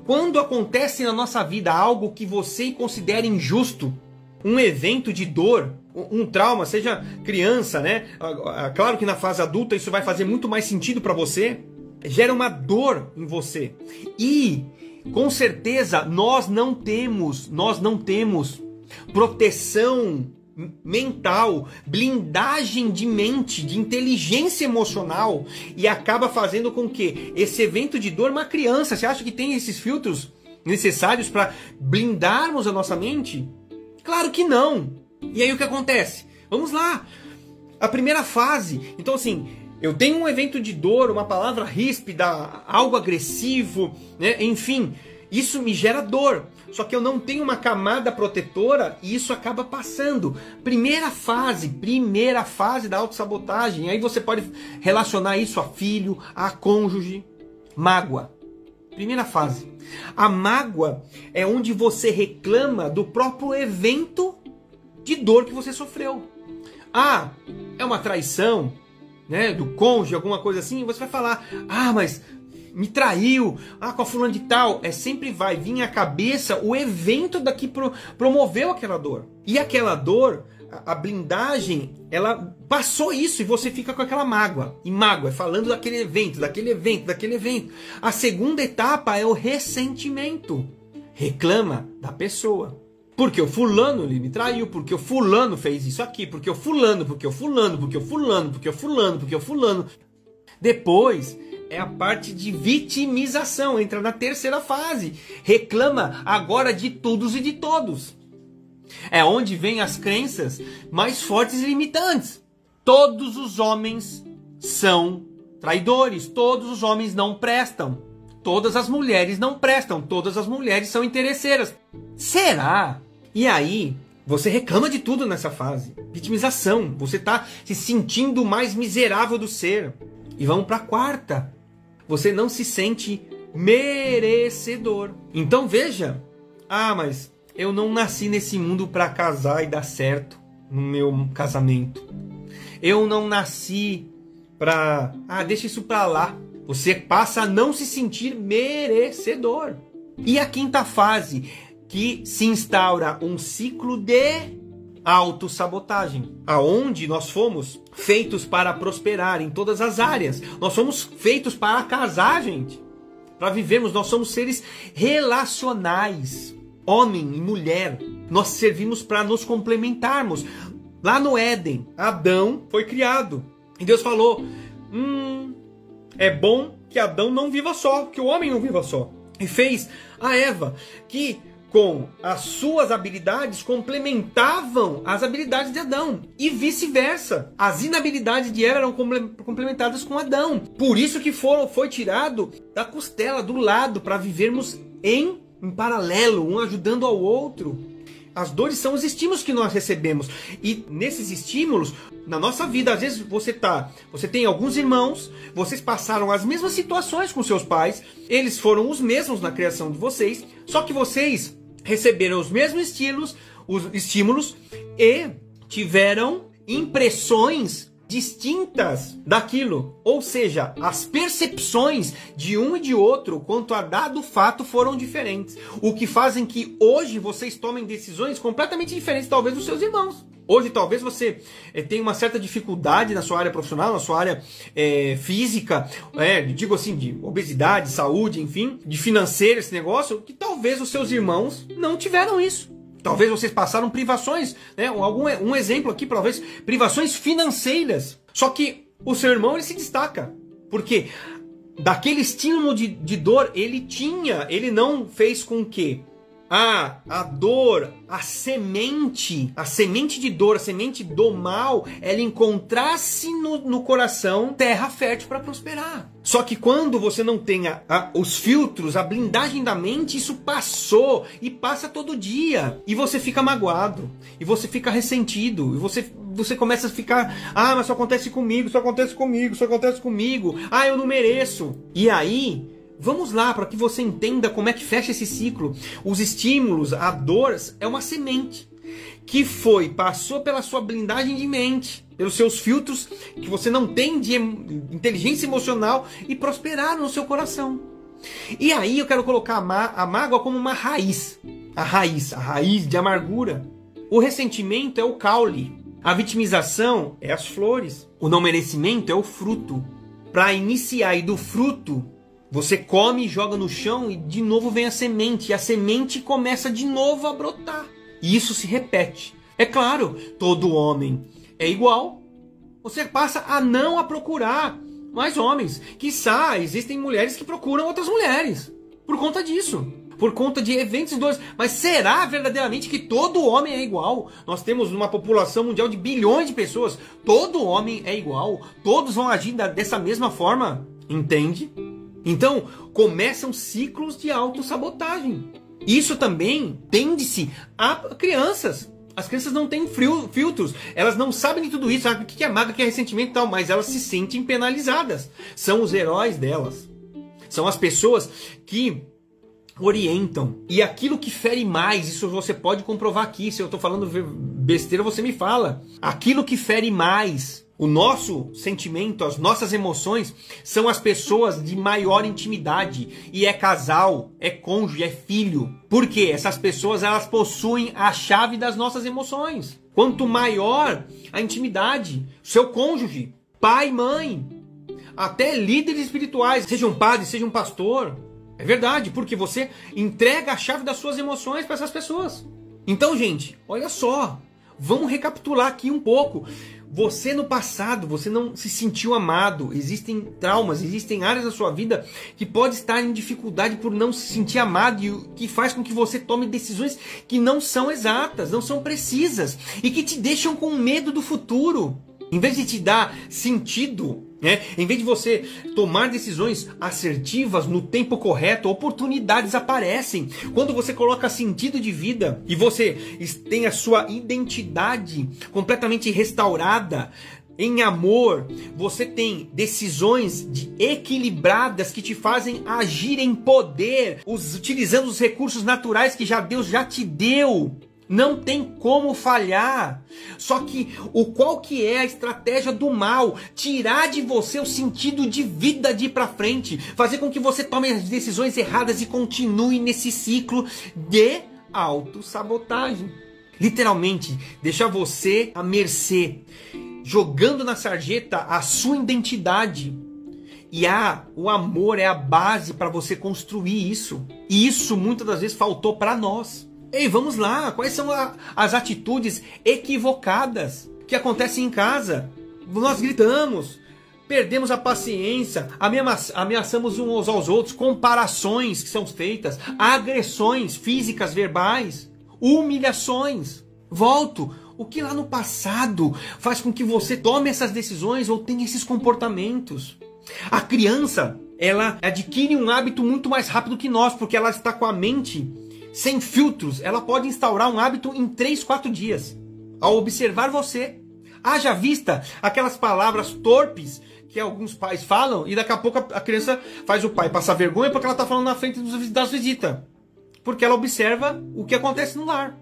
Quando acontece na nossa vida algo que você considera injusto, um evento de dor, um trauma, seja criança, né? Claro que na fase adulta isso vai fazer muito mais sentido para você. Gera uma dor em você. E com certeza nós não temos, nós não temos proteção mental, blindagem de mente, de inteligência emocional e acaba fazendo com que esse evento de dor, uma criança, você acha que tem esses filtros necessários para blindarmos a nossa mente? Claro que não. E aí o que acontece? Vamos lá. A primeira fase. Então assim, eu tenho um evento de dor, uma palavra ríspida, algo agressivo, né? enfim, isso me gera dor. Só que eu não tenho uma camada protetora e isso acaba passando. Primeira fase, primeira fase da autossabotagem. Aí você pode relacionar isso a filho, a cônjuge. Mágoa. Primeira fase. A mágoa é onde você reclama do próprio evento de dor que você sofreu. Ah, é uma traição, né, do cônjuge, alguma coisa assim, você vai falar: "Ah, mas me traiu, ah, com a fulana de tal. É sempre vai vir à cabeça o evento daqui pro, promoveu aquela dor. E aquela dor, a, a blindagem, ela passou isso e você fica com aquela mágoa. E mágoa, é falando daquele evento, daquele evento, daquele evento. A segunda etapa é o ressentimento. Reclama da pessoa. Porque o fulano me traiu, porque o fulano fez isso aqui, porque o fulano, porque o fulano, porque o fulano, porque o fulano, porque o fulano. Depois é a parte de vitimização, entra na terceira fase. Reclama agora de todos e de todos. É onde vem as crenças mais fortes e limitantes. Todos os homens são traidores, todos os homens não prestam. Todas as mulheres não prestam, todas as mulheres são interesseiras. Será? E aí, você reclama de tudo nessa fase. Vitimização. Você está se sentindo mais miserável do ser. E vamos para a quarta você não se sente merecedor. Então veja, ah, mas eu não nasci nesse mundo para casar e dar certo no meu casamento. Eu não nasci para, ah, deixa isso para lá. Você passa a não se sentir merecedor. E a quinta fase, que se instaura um ciclo de autossabotagem, aonde nós fomos feitos para prosperar em todas as áreas. Nós somos feitos para casar, gente. Para vivermos, nós somos seres relacionais. Homem e mulher, nós servimos para nos complementarmos. Lá no Éden, Adão foi criado. E Deus falou: Hum, é bom que Adão não viva só, que o homem não viva só. E fez a Eva, que com as suas habilidades complementavam as habilidades de Adão e vice-versa. As inabilidades de Eva eram complementadas com Adão. Por isso que foram, foi tirado da costela, do lado, para vivermos em, em paralelo, um ajudando ao outro. As dores são os estímulos que nós recebemos. E nesses estímulos, na nossa vida, às vezes você tá, você tem alguns irmãos, vocês passaram as mesmas situações com seus pais, eles foram os mesmos na criação de vocês, só que vocês receberam os mesmos estilos, os estímulos e tiveram impressões distintas daquilo. Ou seja, as percepções de um e de outro quanto a dado fato foram diferentes. O que fazem que hoje vocês tomem decisões completamente diferentes, talvez, dos seus irmãos. Hoje, talvez você é, tenha uma certa dificuldade na sua área profissional, na sua área é, física, é, digo assim, de obesidade, saúde, enfim, de financeiro, esse negócio, que talvez os seus irmãos não tiveram isso. Talvez vocês passaram privações, né? Algum, um exemplo aqui, talvez, privações financeiras. Só que o seu irmão ele se destaca. Porque daquele estímulo de, de dor ele tinha, ele não fez com que a, a dor, a semente, a semente de dor, a semente do mal, ela encontrasse no, no coração terra fértil para prosperar. Só que quando você não tem a, a, os filtros, a blindagem da mente, isso passou e passa todo dia. E você fica magoado, e você fica ressentido, e você, você começa a ficar: ah, mas isso acontece comigo, isso acontece comigo, isso acontece comigo, ah, eu não mereço. E aí Vamos lá para que você entenda como é que fecha esse ciclo. Os estímulos, a dor é uma semente que foi, passou pela sua blindagem de mente, pelos seus filtros que você não tem de inteligência emocional e prosperaram no seu coração. E aí eu quero colocar a, má, a mágoa como uma raiz. A raiz, a raiz de amargura. O ressentimento é o caule. A vitimização é as flores. O não merecimento é o fruto. Para iniciar e do fruto você come, joga no chão e de novo vem a semente. E a semente começa de novo a brotar. E isso se repete. É claro, todo homem é igual. Você passa a não a procurar mais homens. Quiçá existem mulheres que procuram outras mulheres. Por conta disso. Por conta de eventos dois. Mas será verdadeiramente que todo homem é igual? Nós temos uma população mundial de bilhões de pessoas. Todo homem é igual. Todos vão agir dessa mesma forma. Entende? Então, começam ciclos de autossabotagem. Isso também tende-se a crianças. As crianças não têm filtros, elas não sabem de tudo isso, sabem o que é mágoa, o que é ressentimento e tal, mas elas se sentem penalizadas. São os heróis delas. São as pessoas que orientam. E aquilo que fere mais, isso você pode comprovar aqui. Se eu estou falando besteira, você me fala. Aquilo que fere mais o nosso sentimento, as nossas emoções são as pessoas de maior intimidade e é casal, é cônjuge, é filho. Porque essas pessoas elas possuem a chave das nossas emoções. Quanto maior a intimidade, seu cônjuge, pai, mãe, até líderes espirituais, seja um padre, seja um pastor, é verdade, porque você entrega a chave das suas emoções para essas pessoas. Então, gente, olha só, vamos recapitular aqui um pouco. Você no passado, você não se sentiu amado. Existem traumas, existem áreas da sua vida que pode estar em dificuldade por não se sentir amado e que faz com que você tome decisões que não são exatas, não são precisas e que te deixam com medo do futuro. Em vez de te dar sentido, né? em vez de você tomar decisões assertivas no tempo correto, oportunidades aparecem. Quando você coloca sentido de vida e você tem a sua identidade completamente restaurada, em amor, você tem decisões de equilibradas que te fazem agir em poder, utilizando os recursos naturais que já Deus já te deu. Não tem como falhar. Só que o qual que é a estratégia do mal? Tirar de você o sentido de vida de ir para frente, fazer com que você tome as decisões erradas e continue nesse ciclo de autossabotagem. Literalmente, deixar você à mercê, jogando na sarjeta a sua identidade. E a, o amor é a base para você construir isso. E isso muitas das vezes faltou para nós. Ei, vamos lá, quais são a, as atitudes equivocadas que acontecem em casa? Nós gritamos, perdemos a paciência, ameaçamos uns aos outros, comparações que são feitas, agressões físicas, verbais, humilhações. Volto, o que lá no passado faz com que você tome essas decisões ou tenha esses comportamentos? A criança, ela adquire um hábito muito mais rápido que nós, porque ela está com a mente sem filtros, ela pode instaurar um hábito em 3, 4 dias. Ao observar você. Haja vista aquelas palavras torpes que alguns pais falam e daqui a pouco a criança faz o pai passar vergonha porque ela está falando na frente das visitas. Porque ela observa o que acontece no lar.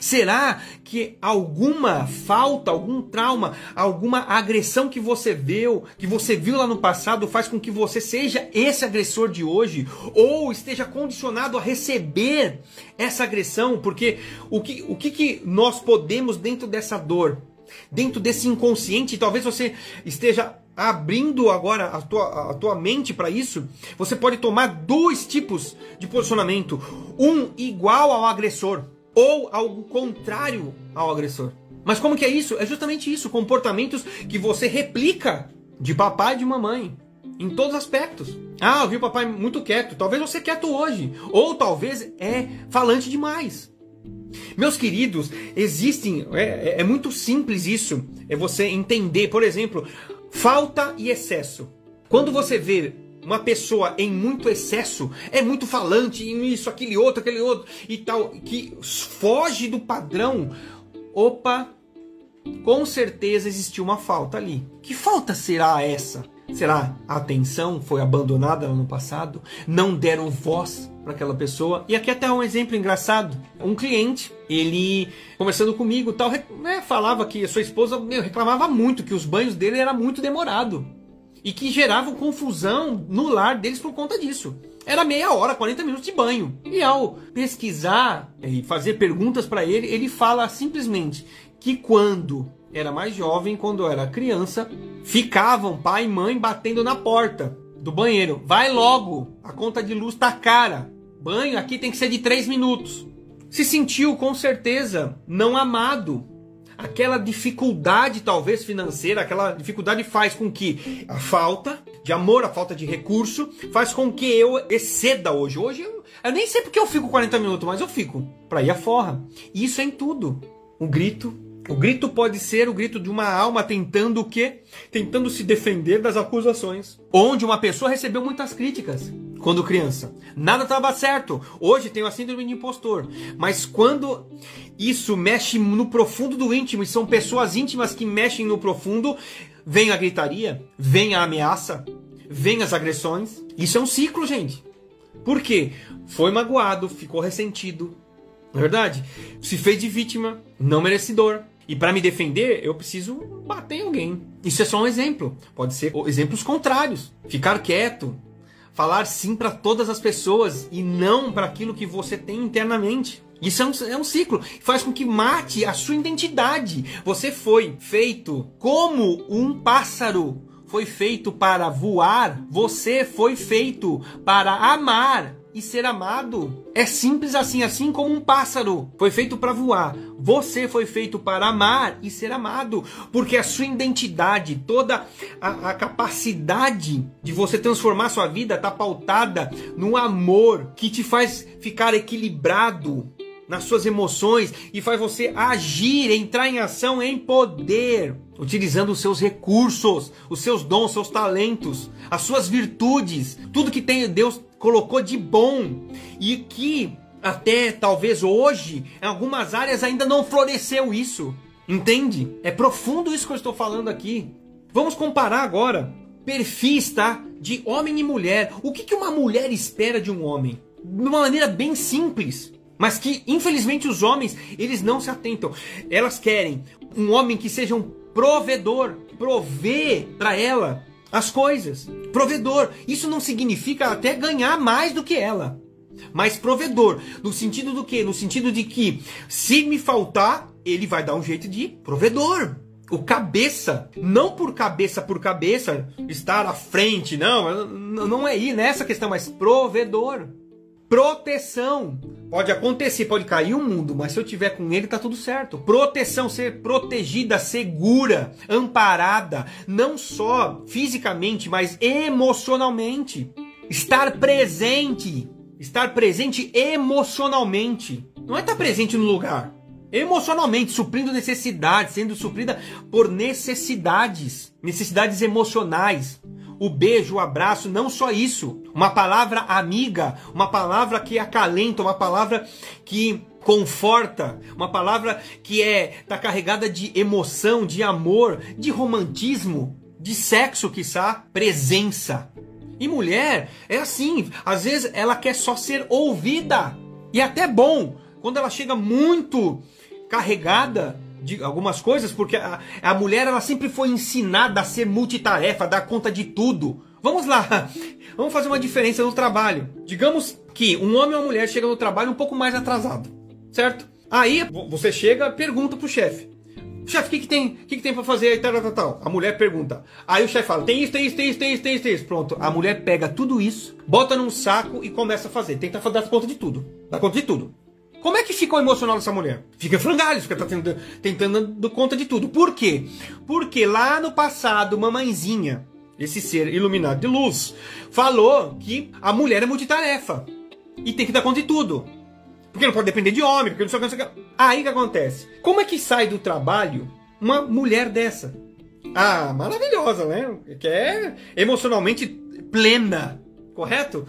Será que alguma falta, algum trauma, alguma agressão que você viu, que você viu lá no passado, faz com que você seja esse agressor de hoje? Ou esteja condicionado a receber essa agressão? Porque o que, o que, que nós podemos dentro dessa dor, dentro desse inconsciente, talvez você esteja abrindo agora a tua, a tua mente para isso, você pode tomar dois tipos de posicionamento, um igual ao agressor ou algo contrário ao agressor. Mas como que é isso? É justamente isso, comportamentos que você replica de papai e de mamãe. Em todos os aspectos. Ah, eu vi o papai muito quieto. Talvez você quieto hoje. Ou talvez é falante demais. Meus queridos, existem. É, é, é muito simples isso. É você entender, por exemplo, falta e excesso. Quando você vê uma pessoa em muito excesso, é muito falante, isso, aquele outro, aquele outro e tal, que foge do padrão, opa, com certeza existiu uma falta ali. Que falta será essa? Será a atenção foi abandonada no passado? Não deram voz para aquela pessoa? E aqui até um exemplo engraçado. Um cliente, ele conversando comigo, tal, né, falava que a sua esposa meu, reclamava muito que os banhos dele era muito demorado e que geravam confusão no lar deles por conta disso. Era meia hora, 40 minutos de banho. E ao pesquisar e fazer perguntas para ele, ele fala simplesmente que quando era mais jovem, quando era criança, ficavam pai e mãe batendo na porta do banheiro. Vai logo, a conta de luz tá cara. Banho aqui tem que ser de 3 minutos. Se sentiu com certeza não amado aquela dificuldade, talvez financeira, aquela dificuldade faz com que a falta de amor, a falta de recurso, faz com que eu exceda hoje. Hoje eu, eu nem sei porque eu fico 40 minutos, mas eu fico para ir à forra. Isso é em tudo. Um grito. O grito pode ser o grito de uma alma tentando o quê? Tentando se defender das acusações. Onde uma pessoa recebeu muitas críticas quando criança. Nada estava certo. Hoje tem a síndrome de impostor. Mas quando isso mexe no profundo do íntimo, e são pessoas íntimas que mexem no profundo, vem a gritaria, vem a ameaça, vem as agressões. Isso é um ciclo, gente. Por quê? Foi magoado, ficou ressentido. Na é verdade, se fez de vítima, não merecedor. E para me defender, eu preciso bater em alguém. Isso é só um exemplo. Pode ser exemplos contrários. Ficar quieto, falar sim para todas as pessoas e não para aquilo que você tem internamente. Isso é um, é um ciclo. Faz com que mate a sua identidade. Você foi feito como um pássaro. Foi feito para voar. Você foi feito para amar e ser amado. É simples assim, assim como um pássaro foi feito para voar. Você foi feito para amar e ser amado, porque a sua identidade, toda a, a capacidade de você transformar sua vida está pautada no amor que te faz ficar equilibrado nas suas emoções e faz você agir, entrar em ação em poder, utilizando os seus recursos, os seus dons, seus talentos, as suas virtudes, tudo que tem Deus colocou de bom e que até talvez hoje, em algumas áreas ainda não floresceu isso. Entende? É profundo isso que eu estou falando aqui. Vamos comparar agora perfis, tá? De homem e mulher. O que, que uma mulher espera de um homem? De uma maneira bem simples. Mas que, infelizmente, os homens, eles não se atentam. Elas querem um homem que seja um provedor, prover para ela as coisas. Provedor. Isso não significa até ganhar mais do que ela. Mas provedor, no sentido do que? No sentido de que se me faltar, ele vai dar um jeito de provedor. O cabeça, não por cabeça por cabeça, estar à frente, não, não é ir nessa questão, mas provedor. Proteção. Pode acontecer, pode cair o mundo, mas se eu tiver com ele tá tudo certo. Proteção, ser protegida, segura, amparada, não só fisicamente, mas emocionalmente. Estar presente, estar presente emocionalmente. Não é estar presente no lugar. Emocionalmente, suprindo necessidades, sendo suprida por necessidades, necessidades emocionais o beijo, o abraço, não só isso. Uma palavra amiga, uma palavra que acalenta, uma palavra que conforta, uma palavra que é tá carregada de emoção, de amor, de romantismo, de sexo, quiçá, presença. E mulher é assim, às vezes ela quer só ser ouvida. E até bom quando ela chega muito carregada de algumas coisas, porque a, a mulher ela sempre foi ensinada a ser multitarefa, a dar conta de tudo. Vamos lá, vamos fazer uma diferença no trabalho. Digamos que um homem ou uma mulher chega no trabalho um pouco mais atrasado, certo? Aí você chega, pergunta pro chefe. Chefe, o que, que tem? Que, que tem para fazer? Tal, tal, tal. A mulher pergunta. Aí o chefe fala: tem isso, tem isso, tem isso, tem isso, tem isso, tem isso. Pronto. A mulher pega tudo isso, bota num saco e começa a fazer. Tenta dar conta de tudo. Dar conta de tudo. Como é que fica o emocional dessa mulher? Fica frangalho, fica tentando, tentando dar conta de tudo. Por quê? Porque lá no passado, mamãezinha, esse ser iluminado de luz, falou que a mulher é multitarefa. E tem que dar conta de tudo. Porque não pode depender de homem, porque não sei o que, não sei o que. Aí que acontece? Como é que sai do trabalho uma mulher dessa? Ah, maravilhosa, né? Que é emocionalmente plena, correto?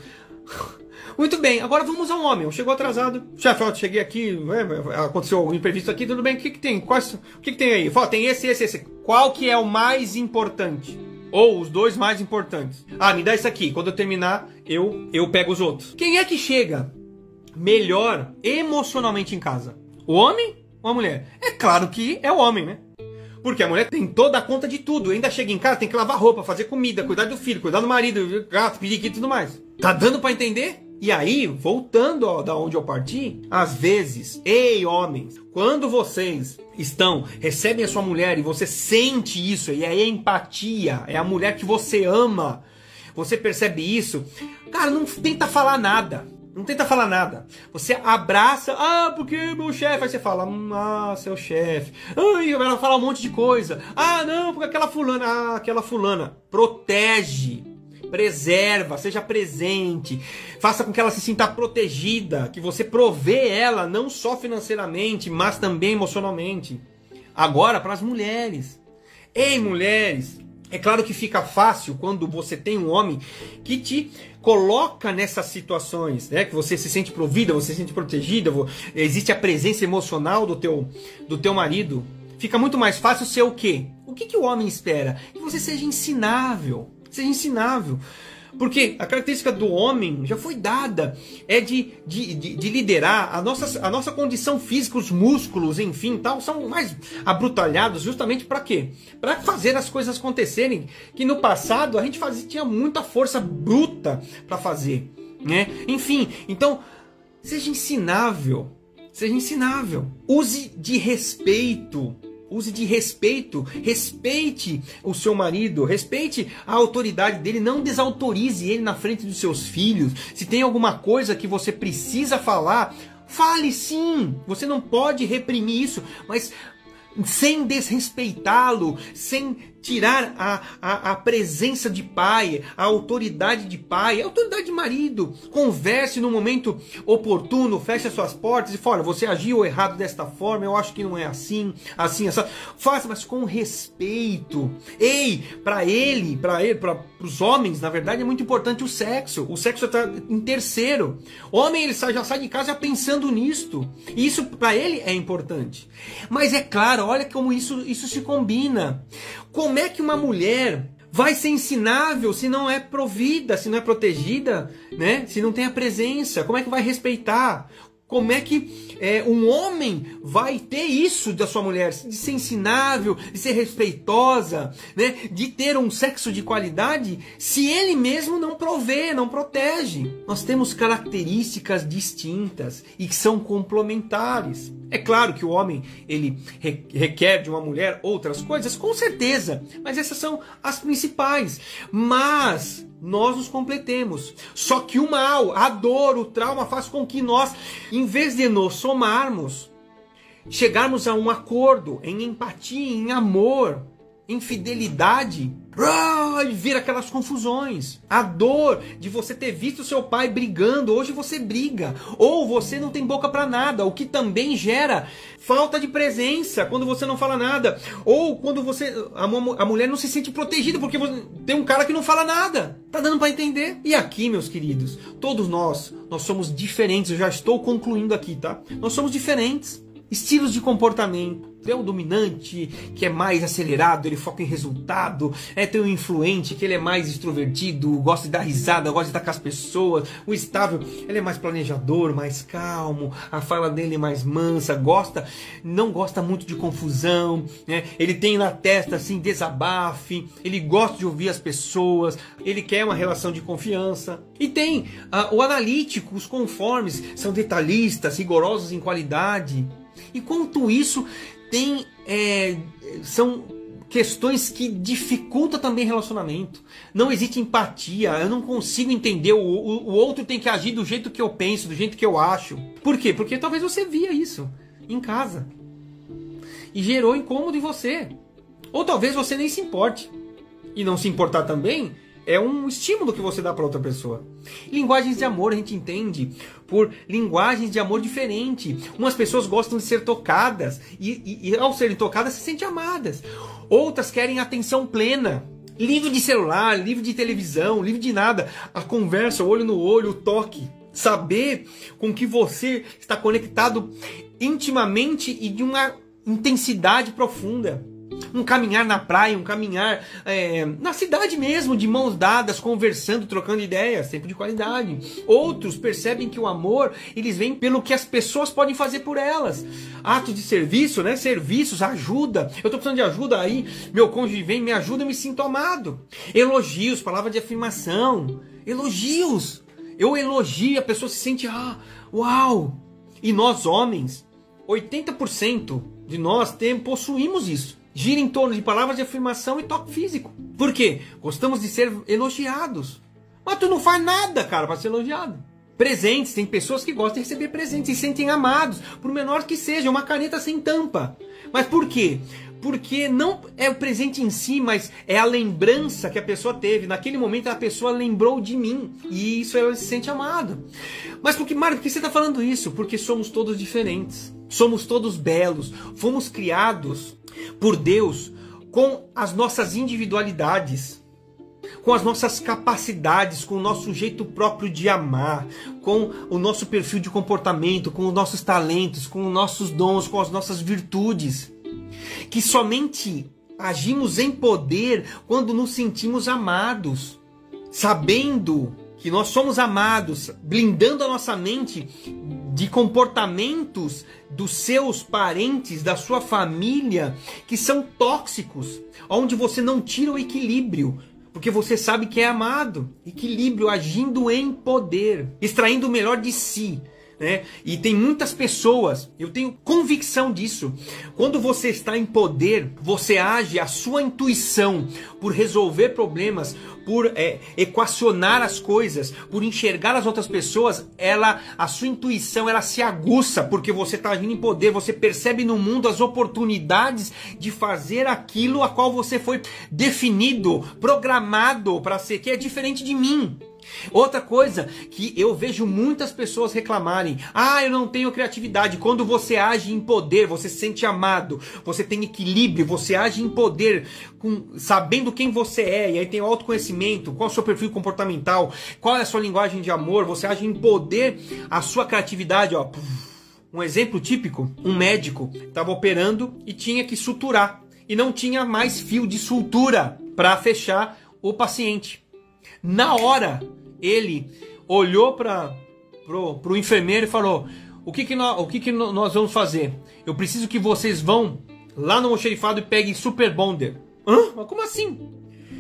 Muito bem, agora vamos ao homem. Chegou atrasado. Chefe, ó, cheguei aqui, né, aconteceu um imprevisto aqui, tudo bem. O que, que tem? Quais, o que, que tem aí? Fala, tem esse, esse, esse. Qual que é o mais importante? Ou os dois mais importantes? Ah, me dá isso aqui. Quando eu terminar, eu, eu pego os outros. Quem é que chega melhor emocionalmente em casa? O homem ou a mulher? É claro que é o homem, né? Porque a mulher tem toda a conta de tudo. Ainda chega em casa, tem que lavar roupa, fazer comida, cuidar do filho, cuidar do marido, gato, periquito e tudo mais. Tá dando para entender? E aí, voltando ó, da onde eu parti, às vezes, ei homens, quando vocês estão, recebem a sua mulher e você sente isso, e é empatia, é a mulher que você ama, você percebe isso, cara, não tenta falar nada. Não tenta falar nada. Você abraça, ah, porque meu chefe. Aí você fala, ah, seu chefe. Ai, ela fala um monte de coisa. Ah, não, porque aquela fulana, ah, aquela fulana. Protege, preserva, seja presente. Faça com que ela se sinta protegida, que você provê ela, não só financeiramente, mas também emocionalmente. Agora, para as mulheres. Ei, mulheres, é claro que fica fácil quando você tem um homem que te coloca nessas situações, né? Que você se sente provida, você se sente protegida, existe a presença emocional do teu, do teu marido. Fica muito mais fácil ser o quê? O que, que o homem espera? Que você seja ensinável. Seja ensinável. Porque a característica do homem já foi dada, é de, de, de, de, liderar, a nossa, a nossa condição física, os músculos, enfim, tal, são mais abrutalhados justamente para quê? Para fazer as coisas acontecerem, que no passado a gente fazia, tinha muita força bruta para fazer, né? Enfim, então, seja ensinável, seja ensinável, use de respeito, use de respeito, respeite o seu marido, respeite a autoridade dele, não desautorize ele na frente dos seus filhos. Se tem alguma coisa que você precisa falar, fale sim. Você não pode reprimir isso, mas sem desrespeitá-lo, sem tirar a, a, a, presença de pai, a autoridade de pai, a autoridade de marido. Converse no momento oportuno, feche as suas portas e fala: você agiu errado desta forma, eu acho que não é assim, assim, assim. Faça, mas com respeito. Ei, para ele, para ele, para os homens, na verdade, é muito importante o sexo. O sexo está em terceiro. Homem, ele já sai de casa pensando nisto. E isso para ele é importante. Mas é claro, olha como isso, isso se combina. Como é que uma mulher vai ser ensinável se não é provida, se não é protegida, né? Se não tem a presença? Como é que vai respeitar? Como é que é, um homem vai ter isso da sua mulher? De ser ensinável, de ser respeitosa, né? de ter um sexo de qualidade, se ele mesmo não provê, não protege. Nós temos características distintas e que são complementares. É claro que o homem ele requer de uma mulher outras coisas, com certeza, mas essas são as principais. Mas nós nos completemos. Só que o mal, a dor, o trauma faz com que nós, em vez de nos somarmos, chegarmos a um acordo em empatia, em amor, em fidelidade, e vira aquelas confusões. A dor de você ter visto seu pai brigando, hoje você briga. Ou você não tem boca para nada, o que também gera falta de presença quando você não fala nada. Ou quando você a, a mulher não se sente protegida porque você, tem um cara que não fala nada. Tá dando para entender? E aqui, meus queridos, todos nós, nós somos diferentes. Eu já estou concluindo aqui, tá? Nós somos diferentes. Estilos de comportamento. Tem um dominante que é mais acelerado, ele foca em resultado. É, tem um influente que ele é mais extrovertido, gosta de dar risada, gosta de estar com as pessoas. O estável, ele é mais planejador, mais calmo. A fala dele é mais mansa, gosta, não gosta muito de confusão. Né? Ele tem na testa assim desabafe. Ele gosta de ouvir as pessoas. Ele quer uma relação de confiança. E tem uh, o analítico, os conformes, são detalhistas, rigorosos em qualidade. E quanto isso tem é, são questões que dificultam também relacionamento. Não existe empatia, eu não consigo entender, o, o, o, outro tem que agir do jeito que eu penso, do jeito que eu acho. Por quê? Porque talvez você via isso em casa e gerou incômodo em você. Ou talvez você nem se importe. E não se importar também é um estímulo que você dá para outra pessoa. Linguagens de amor a gente entende por linguagens de amor diferente. Umas pessoas gostam de ser tocadas e, e, e ao serem tocadas se sentem amadas. Outras querem atenção plena. Livro de celular, livro de televisão, livro de nada. A conversa, o olho no olho, o toque. Saber com que você está conectado intimamente e de uma intensidade profunda um caminhar na praia, um caminhar é, na cidade mesmo, de mãos dadas, conversando, trocando ideias, tempo de qualidade. Outros percebem que o amor, eles vêm pelo que as pessoas podem fazer por elas. Atos de serviço, né? Serviços, ajuda. Eu tô precisando de ajuda aí, meu cônjuge vem, me ajuda, eu me sinto amado. Elogios, palavra de afirmação. Elogios. Eu elogio, a pessoa se sente, ah, uau. E nós homens, 80% de nós tem, possuímos isso gira em torno de palavras de afirmação e toque físico. Por quê? Gostamos de ser elogiados. Mas tu não faz nada, cara, para ser elogiado. Presentes, tem pessoas que gostam de receber presentes e sentem amados, por menor que seja, uma caneta sem tampa. Mas por quê? Porque não é o presente em si, mas é a lembrança que a pessoa teve. Naquele momento a pessoa lembrou de mim. E isso ela se sente amado. Mas por que, Mário, por que você está falando isso? Porque somos todos diferentes. Somos todos belos. Fomos criados por Deus com as nossas individualidades, com as nossas capacidades, com o nosso jeito próprio de amar, com o nosso perfil de comportamento, com os nossos talentos, com os nossos dons, com as nossas virtudes. Que somente agimos em poder quando nos sentimos amados, sabendo que nós somos amados, blindando a nossa mente de comportamentos dos seus parentes, da sua família, que são tóxicos, onde você não tira o equilíbrio, porque você sabe que é amado. Equilíbrio agindo em poder, extraindo o melhor de si. Né? E tem muitas pessoas, eu tenho convicção disso. Quando você está em poder, você age a sua intuição por resolver problemas, por é, equacionar as coisas, por enxergar as outras pessoas, ela, a sua intuição, ela se aguça porque você está agindo em poder, você percebe no mundo as oportunidades de fazer aquilo a qual você foi definido, programado para ser, que é diferente de mim. Outra coisa que eu vejo muitas pessoas reclamarem: ah, eu não tenho criatividade. Quando você age em poder, você se sente amado, você tem equilíbrio, você age em poder, com, sabendo quem você é, e aí tem autoconhecimento, qual é o seu perfil comportamental, qual é a sua linguagem de amor, você age em poder, a sua criatividade, ó. Um exemplo típico: um médico estava operando e tinha que suturar, e não tinha mais fio de sutura para fechar o paciente. Na hora, ele olhou para pro, pro enfermeiro e falou: o que que, nós, o que que nós vamos fazer? Eu preciso que vocês vão lá no almoxerifado e peguem Super Bonder. Hã? Mas como assim?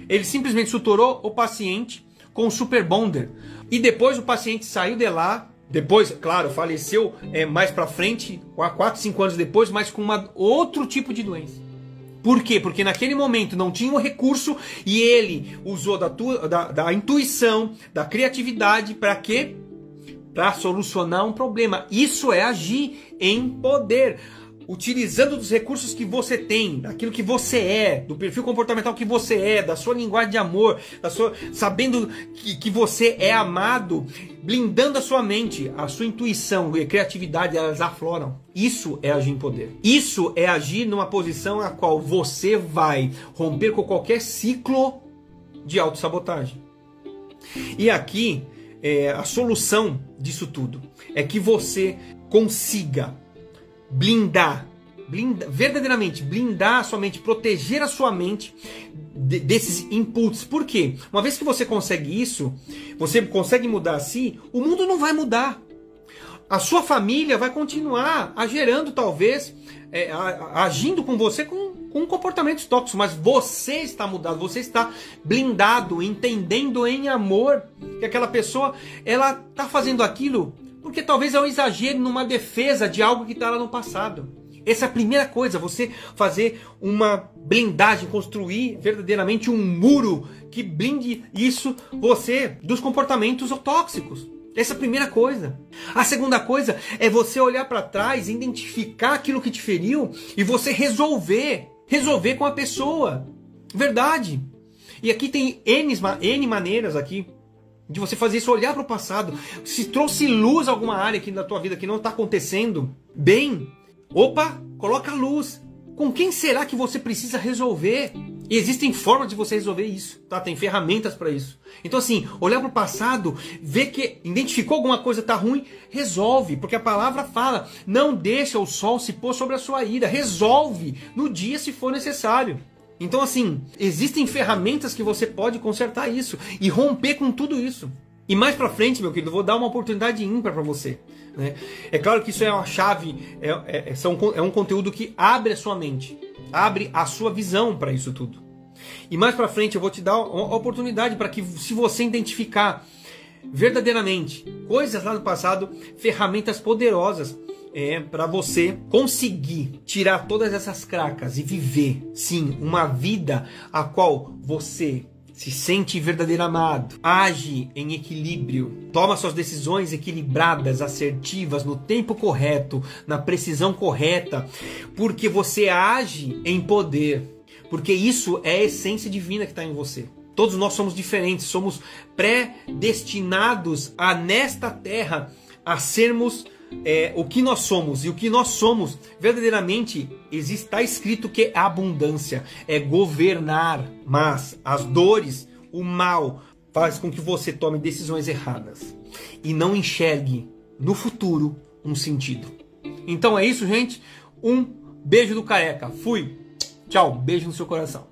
Ele simplesmente suturou o paciente com o Super Bonder. E depois o paciente saiu de lá. Depois, claro, faleceu é, mais para frente, 4, 5 anos depois, mas com uma, outro tipo de doença. Por quê? Porque naquele momento não tinha o recurso e ele usou da, tua, da, da intuição, da criatividade para quê? Para solucionar um problema. Isso é agir em poder utilizando dos recursos que você tem, daquilo que você é, do perfil comportamental que você é, da sua linguagem de amor, da sua, sabendo que, que você é amado, blindando a sua mente, a sua intuição e criatividade, elas afloram. Isso é agir em poder. Isso é agir numa posição a qual você vai romper com qualquer ciclo de autossabotagem. E aqui, é, a solução disso tudo é que você consiga blindar, blindar verdadeiramente blindar a sua mente, proteger a sua mente desses inputs. Por quê? Uma vez que você consegue isso, você consegue mudar assim, o mundo não vai mudar. A sua família vai continuar gerando, talvez, é, agindo com você com, com comportamentos tóxicos, mas você está mudado, você está blindado, entendendo em amor que aquela pessoa ela está fazendo aquilo porque talvez é um exagero numa defesa de algo que está lá no passado. Essa é a primeira coisa, você fazer uma blindagem, construir verdadeiramente um muro que blinde isso você dos comportamentos tóxicos. Essa é a primeira coisa. A segunda coisa é você olhar para trás, identificar aquilo que te feriu e você resolver, resolver com a pessoa. Verdade. E aqui tem N, N maneiras aqui de você fazer isso, olhar para o passado. Se trouxe luz alguma área aqui na tua vida que não está acontecendo bem, Opa, coloca a luz. Com quem será que você precisa resolver? E existem formas de você resolver isso, tá? Tem ferramentas para isso. Então assim, olhar para o passado, ver que identificou alguma coisa tá ruim, resolve, porque a palavra fala: não deixa o sol se pôr sobre a sua ira, resolve no dia se for necessário. Então assim, existem ferramentas que você pode consertar isso e romper com tudo isso. E mais para frente, meu querido, vou dar uma oportunidade ímpar para você. Né? É claro que isso é uma chave, é, é, é, são, é um conteúdo que abre a sua mente, abre a sua visão para isso tudo. E mais para frente eu vou te dar uma oportunidade para que, se você identificar verdadeiramente coisas lá no passado, ferramentas poderosas é para você conseguir tirar todas essas cracas e viver, sim, uma vida a qual você se sente verdadeiro amado, age em equilíbrio, toma suas decisões equilibradas, assertivas, no tempo correto, na precisão correta, porque você age em poder, porque isso é a essência divina que está em você. Todos nós somos diferentes, somos predestinados a nesta terra a sermos é, o que nós somos. E o que nós somos, verdadeiramente, está escrito que é abundância, é governar. Mas as dores, o mal, faz com que você tome decisões erradas e não enxergue no futuro um sentido. Então é isso, gente. Um beijo do careca. Fui. Tchau. Beijo no seu coração.